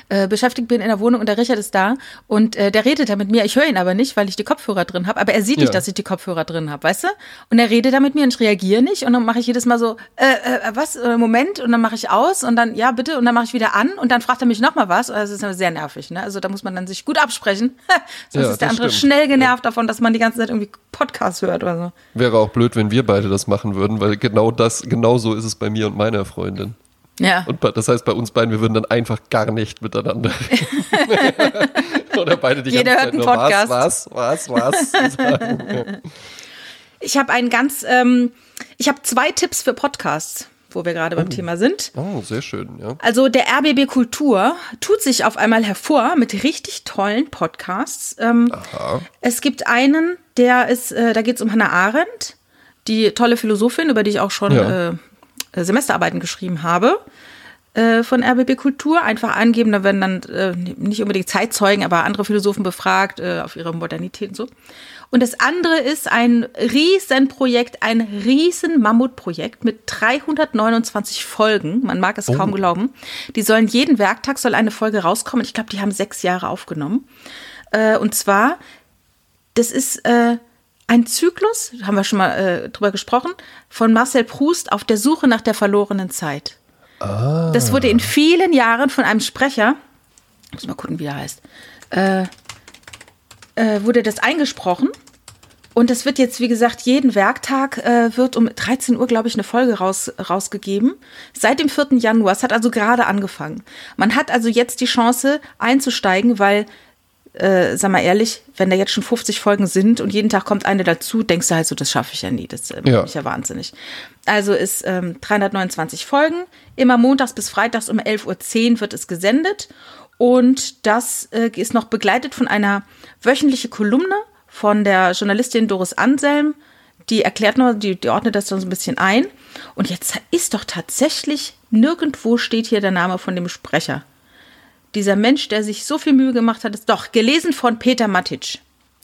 äh, beschäftigt bin in der Wohnung und der Richard ist da und äh, der redet da mit mir. Ich höre ihn aber nicht, weil ich die Kopfhörer drin habe. Aber er sieht nicht, Ja. dass ich die Kopfhörer drin habe, weißt du? Und er redet da mit mir und ich reagiere nicht. Und dann mache ich jedes Mal so, äh, äh, was, äh, Moment. Und dann mache ich aus und dann, ja, bitte. Und dann mache ich wieder an und dann fragt er mich nochmal was. Also das ist sehr nervig. Ne? Also da muss man dann sich gut absprechen. Sonst Ja, ist der andere stimmt. schnell genervt davon, dass man die ganze Zeit irgendwie Podcasts hört oder so. Wäre auch blöd, wenn wir beide das machen würden, weil genau das, genau so ist es bei mir und meiner Freundin. Ja. Und das heißt, bei uns beiden, wir würden dann einfach gar nicht miteinander reden. Oder beide die Jeder ganze hört Zeit einen nur Podcast. was, was, was, was sagen. Ich habe einen ganz, ähm, ich habe zwei Tipps für Podcasts, wo wir gerade beim Thema sind. Oh, sehr schön, ja. Also der RBB Kultur tut sich auf einmal hervor mit richtig tollen Podcasts. Ähm, es gibt einen, der ist, äh, da geht es um Hannah Arendt, die tolle Philosophin, über die ich auch schon Ja. äh, äh, Semesterarbeiten geschrieben habe. äh, Von RBB Kultur einfach angeben, da werden dann äh, nicht unbedingt Zeitzeugen, aber andere Philosophen befragt auf ihre Modernität und so. Und das andere ist ein Riesenprojekt, ein riesen Mammutprojekt mit 329 Folgen. Man mag es kaum glauben. Die sollen jeden Werktag soll eine Folge rauskommen. Ich glaube, die haben sechs Jahre aufgenommen. Äh, und zwar, das ist äh, ein Zyklus, haben wir schon mal äh, drüber gesprochen, von Marcel Proust auf der Suche nach der verlorenen Zeit. Das wurde in vielen Jahren von einem Sprecher, muss mal gucken, wie er heißt, äh, äh, wurde das eingesprochen. Und das wird jetzt, wie gesagt, jeden Werktag äh, wird um 13 Uhr, glaube ich, eine Folge raus, rausgegeben. Seit dem 4. Januar. Es hat also gerade angefangen. Man hat also jetzt die Chance einzusteigen, weil äh, sag mal ehrlich, wenn da jetzt schon 50 Folgen sind und jeden Tag kommt eine dazu, denkst du halt so, das schaffe ich ja nie. Das äh, Ja. ich ja wahnsinnig. Also ist ähm, 329 Folgen. Immer montags bis freitags um 11.10 Uhr wird es gesendet. Und das äh, ist noch begleitet von einer wöchentlichen Kolumne von der Journalistin Doris Anselm. Die erklärt noch, die, die ordnet das dann so ein bisschen ein. Und jetzt ist doch tatsächlich nirgendwo steht hier der Name von dem Sprecher. Dieser Mensch, der sich so viel Mühe gemacht hat, ist doch gelesen von Peter Matic.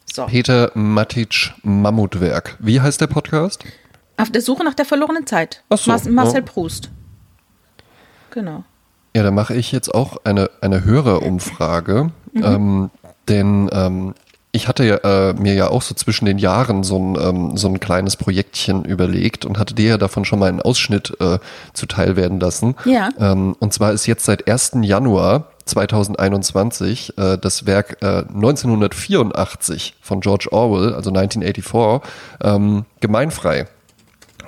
So. Peter Matic Mammutwerk. Wie heißt der Podcast? Auf der Suche nach der verlorenen Zeit. Ach so, Mar Marcel ja. Proust. Genau. Ja, da mache ich jetzt auch eine, eine Hörerumfrage. Ähm, denn ähm, ich hatte äh, mir ja auch so zwischen den Jahren so ein, ähm, so ein kleines Projektchen überlegt und hatte dir ja davon schon mal einen Ausschnitt äh, zuteil werden lassen. Ja. Ähm, und zwar ist jetzt seit 1. Januar 2021 äh, das Werk äh, 1984 von George Orwell, also 1984, ähm, gemeinfrei.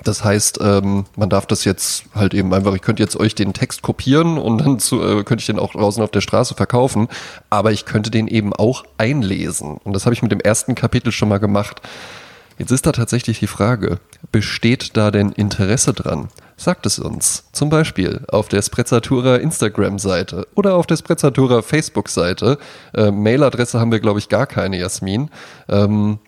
Das heißt, ähm, man darf das jetzt halt eben einfach, ich könnte jetzt euch den Text kopieren und dann zu, äh, könnte ich den auch draußen auf der Straße verkaufen, aber ich könnte den eben auch einlesen. Und das habe ich mit dem ersten Kapitel schon mal gemacht. Jetzt ist da tatsächlich die Frage, besteht da denn Interesse dran? Sagt es uns. Zum Beispiel auf der Sprezzatura Instagram-Seite oder auf der Sprezzatura Facebook-Seite. Äh, Mailadresse haben wir, glaube ich, gar keine, Jasmin. Ähm,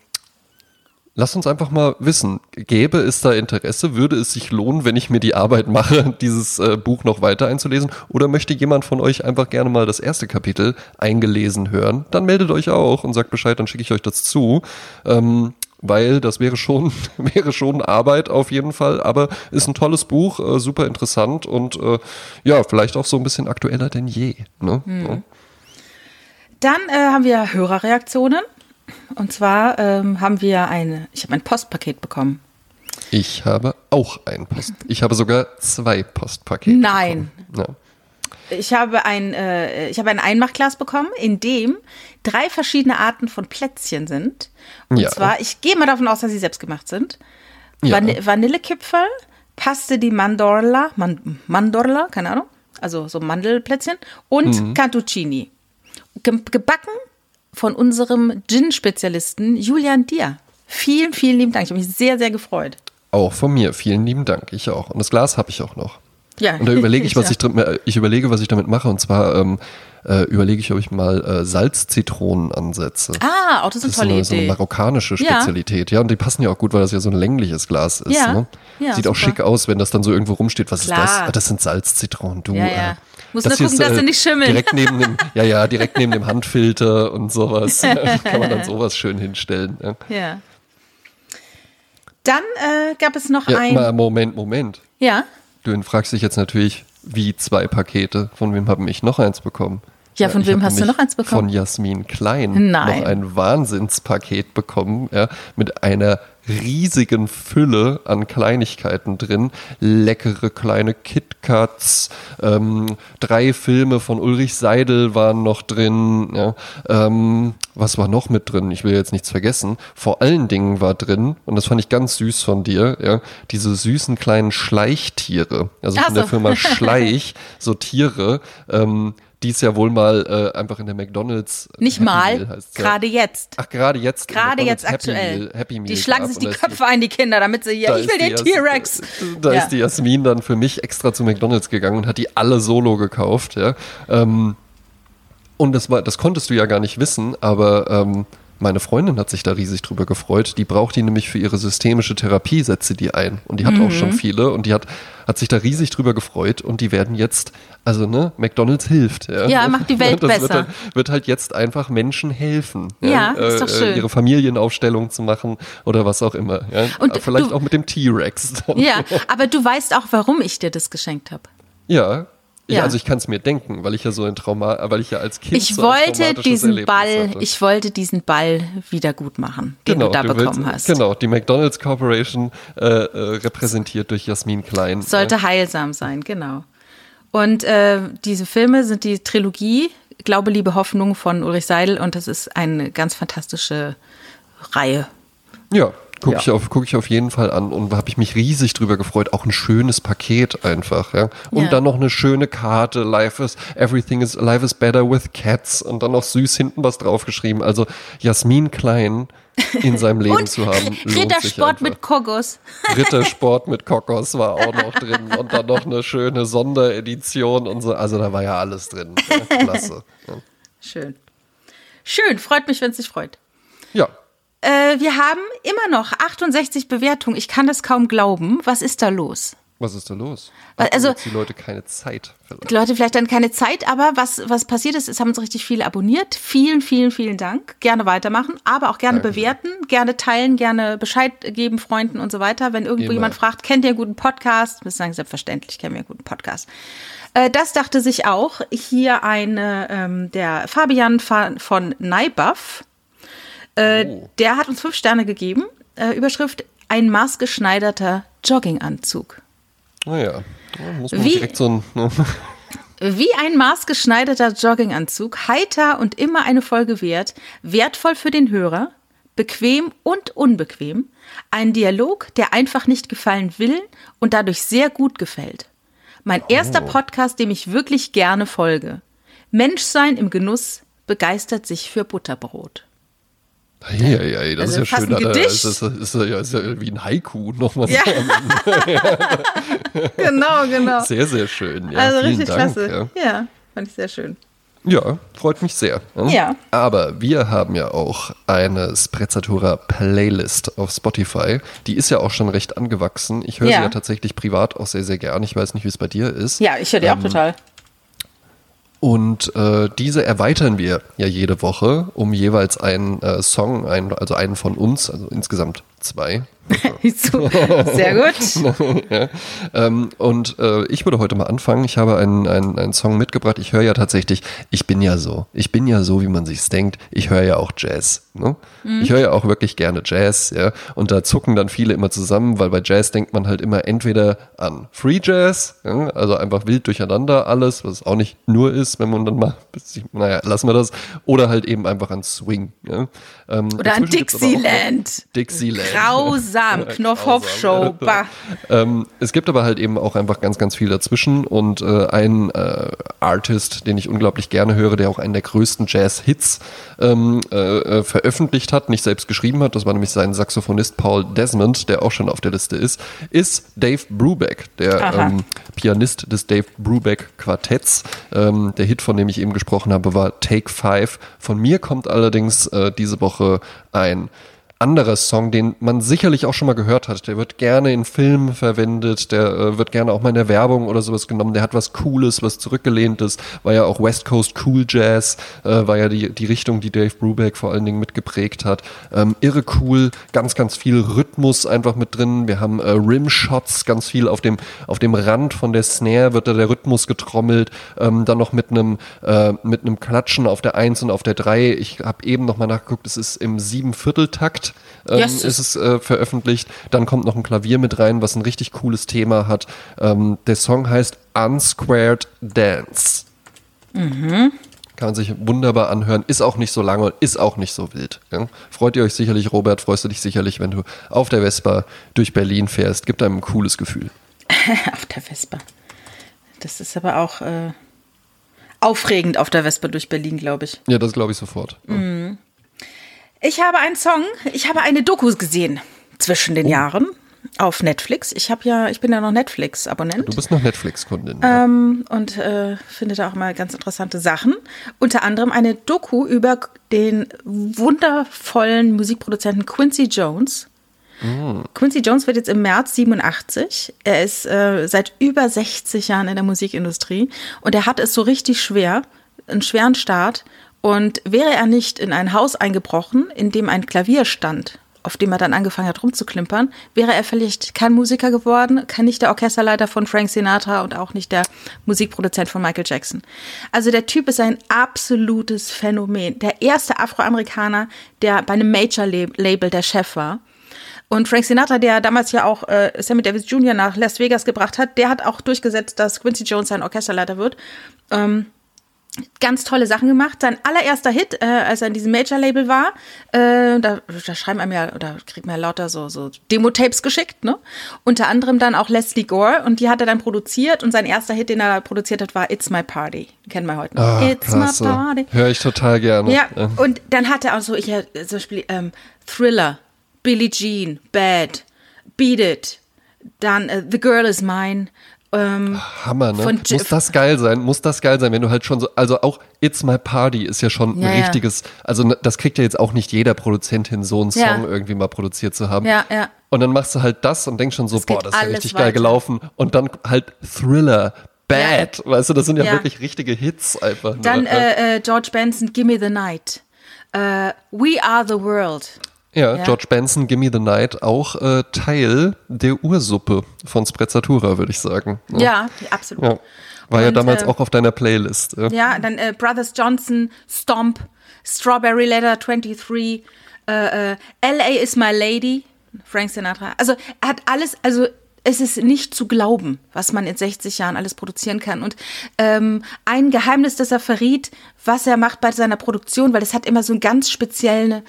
Lasst uns einfach mal wissen, gäbe es da Interesse, würde es sich lohnen, wenn ich mir die Arbeit mache, dieses äh, Buch noch weiter einzulesen? Oder möchte jemand von euch einfach gerne mal das erste Kapitel eingelesen hören? Dann meldet euch auch und sagt Bescheid, dann schicke ich euch das zu. Ähm, weil das wäre schon, wäre schon Arbeit auf jeden Fall, aber ist ein tolles Buch, äh, super interessant und äh, ja, vielleicht auch so ein bisschen aktueller denn je. Ne? Ja. Dann äh, haben wir Hörerreaktionen. Und zwar ähm, haben wir eine, ich habe ein Postpaket bekommen. Ich habe auch ein Post. Ich habe sogar zwei Postpakete. Nein. bekommen. Ich habe ein, äh, ich habe ein Einmachglas bekommen, in dem drei verschiedene Arten von Plätzchen sind. Und Ja. zwar, ich gehe mal davon aus, dass sie selbst gemacht sind. Ja. Van Vanillekipferl, Paste di Mandorla, Man Mandorla, keine Ahnung, also so Mandelplätzchen und Mhm. Cantuccini. Ge gebacken von unserem Gin-Spezialisten Julian Dier. Vielen, vielen lieben Dank. Ich habe mich sehr, sehr gefreut. Ja. Auch von mir. Vielen lieben Dank. Ich auch. Und das Glas habe ich auch noch. Ja. Und da überlege ich, was Ja. ich drin, äh, ich überlege, was ich damit mache. Und zwar ähm, äh, überlege ich, ob ich mal äh, Salzzitronen ansetze. Ah, auch das ist Das eine ist tolle so eine, so eine Idee. marokkanische Ja. Spezialität. Ja. und die passen ja auch gut, weil das ja so ein längliches Glas ist. Ja. Ne? Ja, Sieht auch super. schick aus, wenn das dann so irgendwo rumsteht. Was Klar. ist das? Ah, das sind Salzzitronen. Du, Ja, ja. äh, Muss das nur gucken, dass sie nicht schimmeln. Direkt neben dem, ja, ja, direkt neben dem Handfilter und sowas. Kann man dann sowas schön hinstellen. Ja, Ja. Dann äh, gab es noch ja ein. mal, Moment, Moment. Ja. Du fragst dich jetzt natürlich, wie zwei Pakete. Von wem habe ich noch eins bekommen? Ja, von ich wem hast du noch eins bekommen? Von Jasmin Klein Nein. noch ein Wahnsinnspaket bekommen, ja, mit einer riesigen Fülle an Kleinigkeiten drin. Leckere kleine KitKats, ähm, drei Filme von Ulrich Seidel waren noch drin. Ja, ähm, was war noch mit drin? Ich will jetzt nichts vergessen. Vor allen Dingen war drin, und das fand ich ganz süß von dir, ja, diese süßen kleinen Schleichtiere. Also Ach von der so. Firma Schleich, so Tiere, ähm, die es ja wohl mal äh, einfach in der McDonalds Nicht Happy mal, ja. gerade jetzt. Ach, gerade jetzt. Gerade jetzt Happy aktuell. Meal, Happy Meal die schlagen sich die Köpfe ein, die Kinder, damit sie hier, ich will den T-Rex. Da Ja. ist die Jasmin dann für mich extra zu McDonalds gegangen und hat die alle solo gekauft, ja. Ähm, und das war, das konntest du ja gar nicht wissen, aber ähm, meine Freundin hat sich da riesig drüber gefreut. Die braucht die nämlich für ihre systemische Therapie, setzt sie die ein. Und die hat auch Mhm. schon viele und die hat, hat sich da riesig drüber gefreut und die werden jetzt, also ne, McDonalds hilft. Ja, Ja, macht die Welt das Wird besser. halt, wird halt jetzt einfach Menschen helfen. Ja, ist doch schön. Ihre Familienaufstellung zu machen oder was auch immer. Ja. Und Vielleicht du- auch mit dem T-Rex. Ja, aber du weißt auch, warum ich dir das geschenkt habe. Ja. Ich, Ja. Also ich kann es mir denken, weil ich ja so ein Trauma, weil ich ja als Kind Ich so wollte diesen Erlebnis Ball, hatte. ich wollte diesen Ball wieder gut machen, den du da du bekommen willst- hast. Genau, die McDonald's Corporation äh, äh, repräsentiert durch Jasmin Klein. Sollte heilsam sein, genau. Und äh, diese Filme sind die Trilogie Glaube, Liebe, Hoffnung von Ulrich Seidel und das ist eine ganz fantastische Reihe. Ja, Gucke ich, auf, guck ich auf jeden Fall an und habe ich mich riesig drüber gefreut. Auch ein schönes Paket einfach, ja. Und Ja. dann noch eine schöne Karte. Life is, everything is, life is better with cats. Und dann noch süß hinten was draufgeschrieben. Also Jasmin Klein in seinem Leben Und zu haben. Rittersport mit Kogos. Rittersport mit Kokos war auch noch drin. Und dann noch eine schöne Sonderedition und so. Also da war ja alles drin. Ja, klasse. Ja. Schön. Schön, freut mich, wenn es dich freut. ja. Äh, wir haben immer noch 68 Bewertungen. Ich kann das kaum glauben. Was ist da los? Was ist da los? Hatten also- die Leute keine Zeit. Vielleicht. Die Leute vielleicht dann keine Zeit, aber was, was passiert ist, es haben uns richtig viele abonniert. Vielen, vielen, vielen Dank. Gerne weitermachen, aber auch gerne Dankeschön. bewerten, gerne teilen, gerne Bescheid geben, Freunden und so weiter. Wenn irgendwo Immer. jemand fragt, kennt ihr einen guten Podcast? Wir sagen selbstverständlich, kennen wir einen guten Podcast. Äh, Das dachte sich auch hier eine, ähm, der Fabian von, von Neibuff. Äh, Oh. Der hat uns fünf Sterne gegeben. Äh, Überschrift: Ein maßgeschneiderter Jogginganzug. Naja, da muss man Wie- direkt so ein. ne? Wie ein maßgeschneiderter Jogginganzug, heiter und immer eine Folge wert, wertvoll für den Hörer, bequem und unbequem, ein Dialog, der einfach nicht gefallen will und dadurch sehr gut gefällt. Mein erster Podcast, dem ich wirklich gerne folge. Menschsein im Genuss begeistert sich für Butterbrot. Ja, ja, das Also ist ja schön. ein. Gedicht. Das ist, ja, ist ja wie ein Haiku nochmal. Ja. genau, genau. Sehr, sehr schön. Ja, also richtig Dank, klasse. Ja. Ja. fand ich sehr schön. ja, freut mich sehr. ne? Ja. Aber wir haben ja auch eine Sprezzatura Playlist auf Spotify. Die ist ja auch schon recht angewachsen. Ich höre Ja. sie ja tatsächlich privat auch sehr, sehr gern. Ich weiß nicht, wie es bei dir ist. Ja, ich höre auch Ähm, total. Und äh, diese erweitern wir ja jede Woche um jeweils einen äh, Song, einen, also einen von uns, also insgesamt zwei. So, Sehr gut. ja. ähm, und äh, ich würde heute mal anfangen. Ich habe einen, einen, einen Song mitgebracht. Ich höre ja tatsächlich, ich bin ja so. Ich bin ja so, wie man sich's denkt. Ich höre ja auch Jazz. Ne? Ich höre ja auch wirklich gerne Jazz, ja. Und da zucken dann viele immer zusammen, weil bei Jazz denkt man halt immer entweder an Free Jazz, ja? also einfach wild durcheinander alles, was auch nicht nur ist, wenn man dann mal, naja, lassen wir das, oder halt eben einfach an Swing. Ja? Ähm, Oder an Dixieland. Dixieland. Grausam. Knopfhoff-Show. Ähm, es gibt aber halt eben auch einfach ganz, ganz viel dazwischen und äh, ein äh, Artist, den ich unglaublich gerne höre, der auch einen der größten Jazz-Hits ähm, äh, äh, veröffentlicht hat, nicht selbst geschrieben hat, das war nämlich sein Saxophonist Paul Desmond, der auch schon auf der Liste ist, ist Dave Brubeck, der ähm, Pianist des Dave Brubeck Quartetts. Ähm, der Hit, von dem ich eben gesprochen habe, war Take Five. Von mir kommt allerdings äh, diese Woche ein anderer Song, den man sicherlich auch schon mal gehört hat. Der wird gerne in Filmen verwendet, der äh, wird gerne auch mal in der Werbung oder sowas genommen. Der hat was Cooles, was zurückgelehntes, war ja auch West Coast Cool Jazz, äh, war ja die, die Richtung, die Dave Brubeck vor allen Dingen mitgeprägt hat. Ähm, irre cool, ganz, ganz viel Rhythmus einfach mit drin. Wir haben äh, Rimshots, ganz viel auf dem, auf dem Rand von der Snare wird da der Rhythmus getrommelt, ähm, dann noch mit einem äh, mit einem Klatschen auf der 1 und auf der 3. Ich habe eben noch mal nachgeguckt, es ist im Siebenvierteltakt ähm, Yes. ist es äh, veröffentlicht. Dann kommt noch ein Klavier mit rein, was ein richtig cooles Thema hat. Ähm, der Song heißt Unsquared Dance. Kann man sich wunderbar anhören, ist auch nicht so lange und ist auch nicht so wild. Ja? Freut ihr euch sicherlich, Robert, freust du dich sicherlich, wenn du auf der Vespa durch Berlin fährst. Gibt einem ein cooles Gefühl. Auf der Vespa. Das ist aber auch äh, aufregend auf der Vespa durch Berlin, glaube ich. Ja, das glaube ich sofort. Ich habe einen Song, ich habe eine Doku gesehen zwischen Oh. den Jahren auf Netflix. Ich habe ja, ich bin ja noch Netflix-Abonnent. Du bist noch Netflix-Kundin. ähm, und äh, finde da auch mal ganz interessante Sachen. Unter anderem eine Doku über den wundervollen Musikproduzenten Quincy Jones. Quincy Jones wird jetzt im März 87. Er ist äh, seit über 60 Jahren in der Musikindustrie und er hat es so richtig schwer, einen schweren Start. Und wäre er nicht in ein Haus eingebrochen, in dem ein Klavier stand, auf dem er dann angefangen hat rumzuklimpern, wäre er vielleicht kein Musiker geworden, kein nicht der Orchesterleiter von Frank Sinatra und auch nicht der Musikproduzent von Michael Jackson. Also der Typ ist ein absolutes Phänomen. Der erste Afroamerikaner, der bei einem Major-Label der Chef war. Und Frank Sinatra, der damals ja auch äh, Sammy Davis Jr. nach Las Vegas gebracht hat, der hat auch durchgesetzt, dass Quincy Jones sein Orchesterleiter wird. Ähm, ganz tolle Sachen gemacht. Sein allererster Hit, äh, als er in diesem Major-Label war, äh, da, da schreiben einem ja, oder kriegt man ja lauter so, so Demo-Tapes geschickt, ne? Unter anderem dann auch Leslie Gore und die hat er dann produziert und sein erster Hit, den er produziert hat, war It's My Party. Kennen wir heute noch. Ah, It's klasse. My Party. Höre ich total gerne. Ja, und dann hat er auch so, ich, äh, zum Beispiel ähm, Thriller, Billie Jean, Bad, Beat It, dann äh, The Girl Is Mine, ähm, Hammer, ne? Muss das geil sein, muss das geil sein, wenn du halt schon so, also auch It's My Party ist ja schon Ja, ein ja. richtiges, also ne, das kriegt ja jetzt auch nicht jeder Produzent hin, so einen Song Ja. irgendwie mal produziert zu haben. Ja, ja. Und dann machst du halt das und denkst schon so, Es boah, das ist ja richtig geil weiter. gelaufen. Und dann halt Thriller, Bad, weißt du, das sind ja, Ja. wirklich richtige Hits einfach. dann nur, äh, äh, George Benson, Gimme the Night, äh, We Are the World. Ja, ja. George Benson, Gimme the Night, auch äh, Teil der Ursuppe von Sprezzatura, würde ich sagen. Ne? Ja, absolut. Ja. War ja Und, damals äh, auch auf deiner Playlist. Ja. Ja, dann äh, Brothers Johnson, Stomp, Strawberry Letter 23, äh, äh, LA is my lady, Frank Sinatra. Also er hat alles, also es ist nicht zu glauben, was man in 60 Jahren alles produzieren kann. Und ähm, ein Geheimnis, das er verriet, was er macht bei seiner Produktion, weil es hat immer so einen ganz speziellen ach,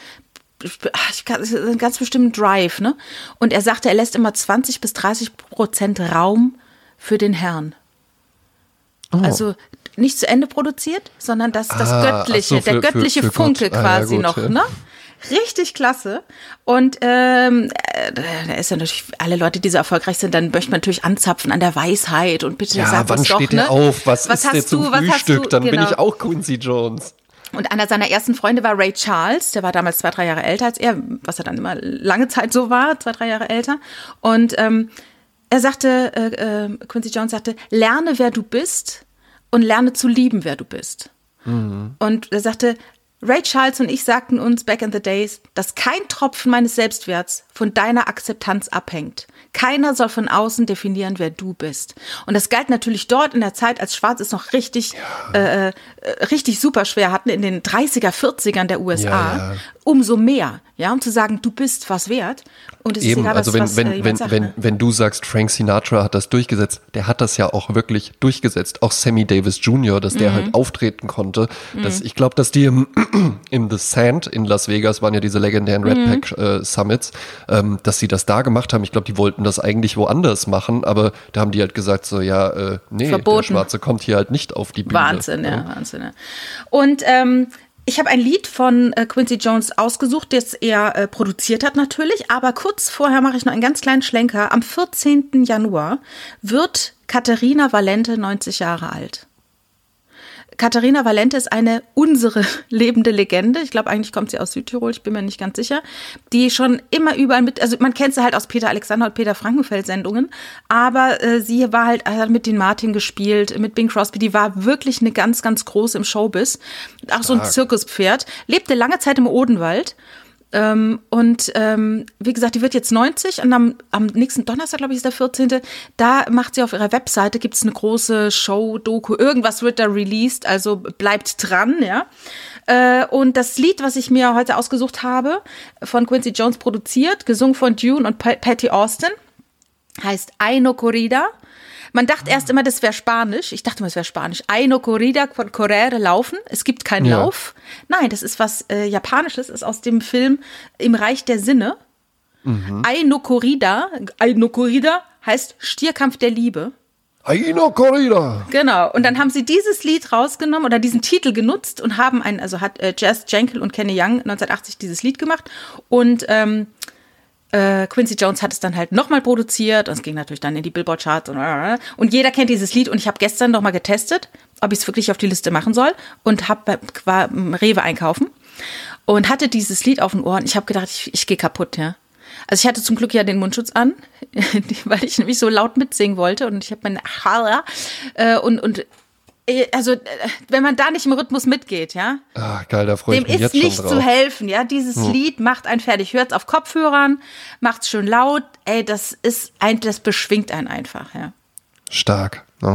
ich kann, einen ganz bestimmten Drive, ne? Und er sagte, er lässt immer 20 bis 30 Prozent Raum für den Herrn. Also nicht zu Ende produziert, sondern das, das Ah, Göttliche, so, der für- für- göttliche für Funke Gott. Ah, ja, quasi noch, ja. ne? Richtig klasse. Und ähm, äh, da ist ja natürlich, alle Leute, die so erfolgreich sind, dann möchte man natürlich anzapfen an der Weisheit und bitte Ja, sag wann uns doch, steht ne? der auf? Was, was ist der hast zum du, was hast Frühstück? du? Dann bin Genau. ich auch Quincy Jones. Und einer seiner ersten Freunde war Ray Charles, der war damals zwei, drei Jahre älter als er, was er dann immer lange Zeit so war, zwei, drei Jahre älter. Und ähm, er sagte, äh, äh, Quincy Jones sagte, lerne, wer du bist und lerne zu lieben, wer du bist. Und er sagte, Ray Charles und ich sagten uns back in the days, dass kein Tropfen meines Selbstwerts von deiner Akzeptanz abhängt. Keiner soll von außen definieren, wer du bist. Und das galt natürlich dort in der Zeit, als Schwarz es noch richtig, äh, äh, richtig super schwer hatten, in den 30er, 40ern der USA. Ja, ja. Umso mehr, ja, um zu sagen, du bist was wert. Und es ist Eben, egal, also was, wenn, was äh, wenn, jemand wenn, sagt, wenn, ne? wenn du sagst, Frank Sinatra hat das durchgesetzt, der hat das ja auch wirklich durchgesetzt. Auch Sammy Davis Jr., dass der Mhm. halt auftreten konnte. Das, ich glaube, dass die im, im The Sand in Las Vegas waren ja diese legendären Red Mhm. Pack äh, Summits, ähm, dass sie das da gemacht haben. Ich glaube, die wollten das eigentlich woanders machen, aber da haben die halt gesagt so, ja, äh, nee, Verboten. der Schwarze kommt hier halt nicht auf die Bühne. Wahnsinn, ja, Wahnsinn. Ja. Und ähm, ich habe ein Lied von äh, Quincy Jones ausgesucht, das er äh, produziert hat natürlich, aber kurz vorher mache ich noch einen ganz kleinen Schlenker. Am 14. Januar wird Katharina Valente 90 Jahre alt. Katharina Valente ist eine unsere lebende Legende. Ich glaube, eigentlich kommt sie aus Südtirol, ich bin mir nicht ganz sicher. Die schon immer überall mit, also man kennt sie halt aus Peter Alexander und Peter Frankenfeld Sendungen, aber äh, sie war halt hat mit den Martin gespielt, mit Bing Crosby, die war wirklich eine ganz, ganz groß im Showbiz. Auch so ein. Zirkuspferd. Lebte lange Zeit im Odenwald. Ähm, und ähm, wie gesagt, die wird jetzt 90 und am, am nächsten Donnerstag, glaube ich, ist der 14. Da macht sie auf ihrer Webseite, gibt es eine große Show, Doku, irgendwas wird da released, also bleibt dran, ja. Äh, und das Lied, was ich mir heute ausgesucht habe, von Quincy Jones produziert, gesungen von Dune und Pa- Patty Austin, heißt Aino Corrida. Man dachte erst immer, das wäre Spanisch. Ich dachte immer, es wäre Spanisch. Aino Corrida con correre, laufen. Es gibt keinen Ja. Lauf. Nein, das ist was äh, Japanisches, ist aus dem Film Im Reich der Sinne. Aino Corrida, Aino Corrida heißt Stierkampf der Liebe. Aino Corrida! Genau. Und dann haben sie dieses Lied rausgenommen oder diesen Titel genutzt und haben ein, also hat äh, Jazz Jenkel und Kenny Young 1980 dieses Lied gemacht und ähm, äh, Quincy Jones hat es dann halt nochmal produziert und es ging natürlich dann in die Billboard-Charts und, und jeder kennt dieses Lied und ich habe gestern noch mal getestet, ob ich es wirklich auf die Liste machen soll und habe war im Rewe einkaufen und hatte dieses Lied auf den Ohren. Ich habe gedacht, ich, ich gehe kaputt, ja. Also ich hatte zum Glück ja den Mundschutz an, weil ich nämlich so laut mitsingen wollte und ich habe meine Hala äh, und und also äh, wenn man da nicht im Rhythmus mitgeht, ja, Ah, geil, da freue ich dem mich ist jetzt nicht schon zu drauf. helfen, ja. Dieses Lied macht einen fertig. Hört's auf Kopfhörern, macht's schön laut. Ey, das ist ein, das beschwingt einen einfach, ja. Stark. Ne?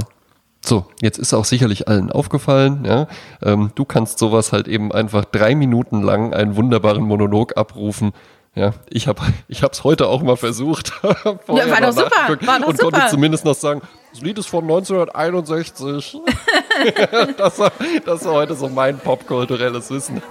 So, jetzt ist auch sicherlich allen aufgefallen, ja. Ähm, du kannst sowas halt eben einfach drei Minuten lang einen wunderbaren Monolog abrufen. Ja, ich habe ich hab's heute auch mal versucht. Ja, war doch super, war doch und super. konnte zumindest noch sagen, Das Lied ist von 1961. das, war, das war heute so mein popkulturelles Wissen.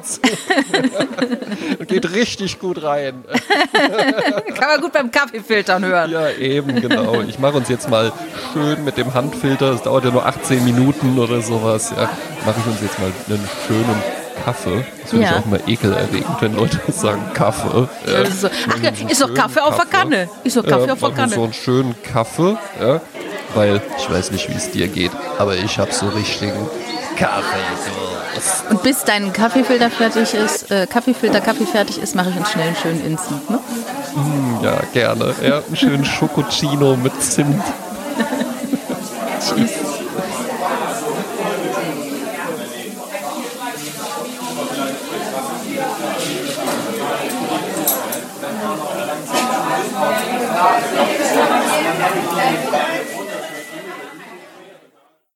Geht richtig gut rein. Kann man gut beim Kaffeefiltern hören. Ja, eben, genau. Ich mache uns jetzt mal schön mit dem Handfilter. Das dauert ja nur 18 Minuten oder sowas. Ja, mache ich uns jetzt mal einen schönen Kaffee. Das finde Ja. ich auch immer ekelerregend, wenn Leute sagen Kaffee. Ja. Ist, so, ach, ist doch Kaffee auf der Kanne. Ist doch Kaffee ja, auf der Kanne. so einen schönen Kaffee, ja, weil ich weiß nicht, wie es dir geht, aber ich habe so richtigen Kaffeedurst. Und bis dein Kaffeefilter fertig ist, äh, Kaffeefilter Kaffee fertig ist, mache ich uns schnell einen schönen Instant. Ne? Ja, gerne. Ja, einen schönen Schokocino mit Zimt. Tschüss.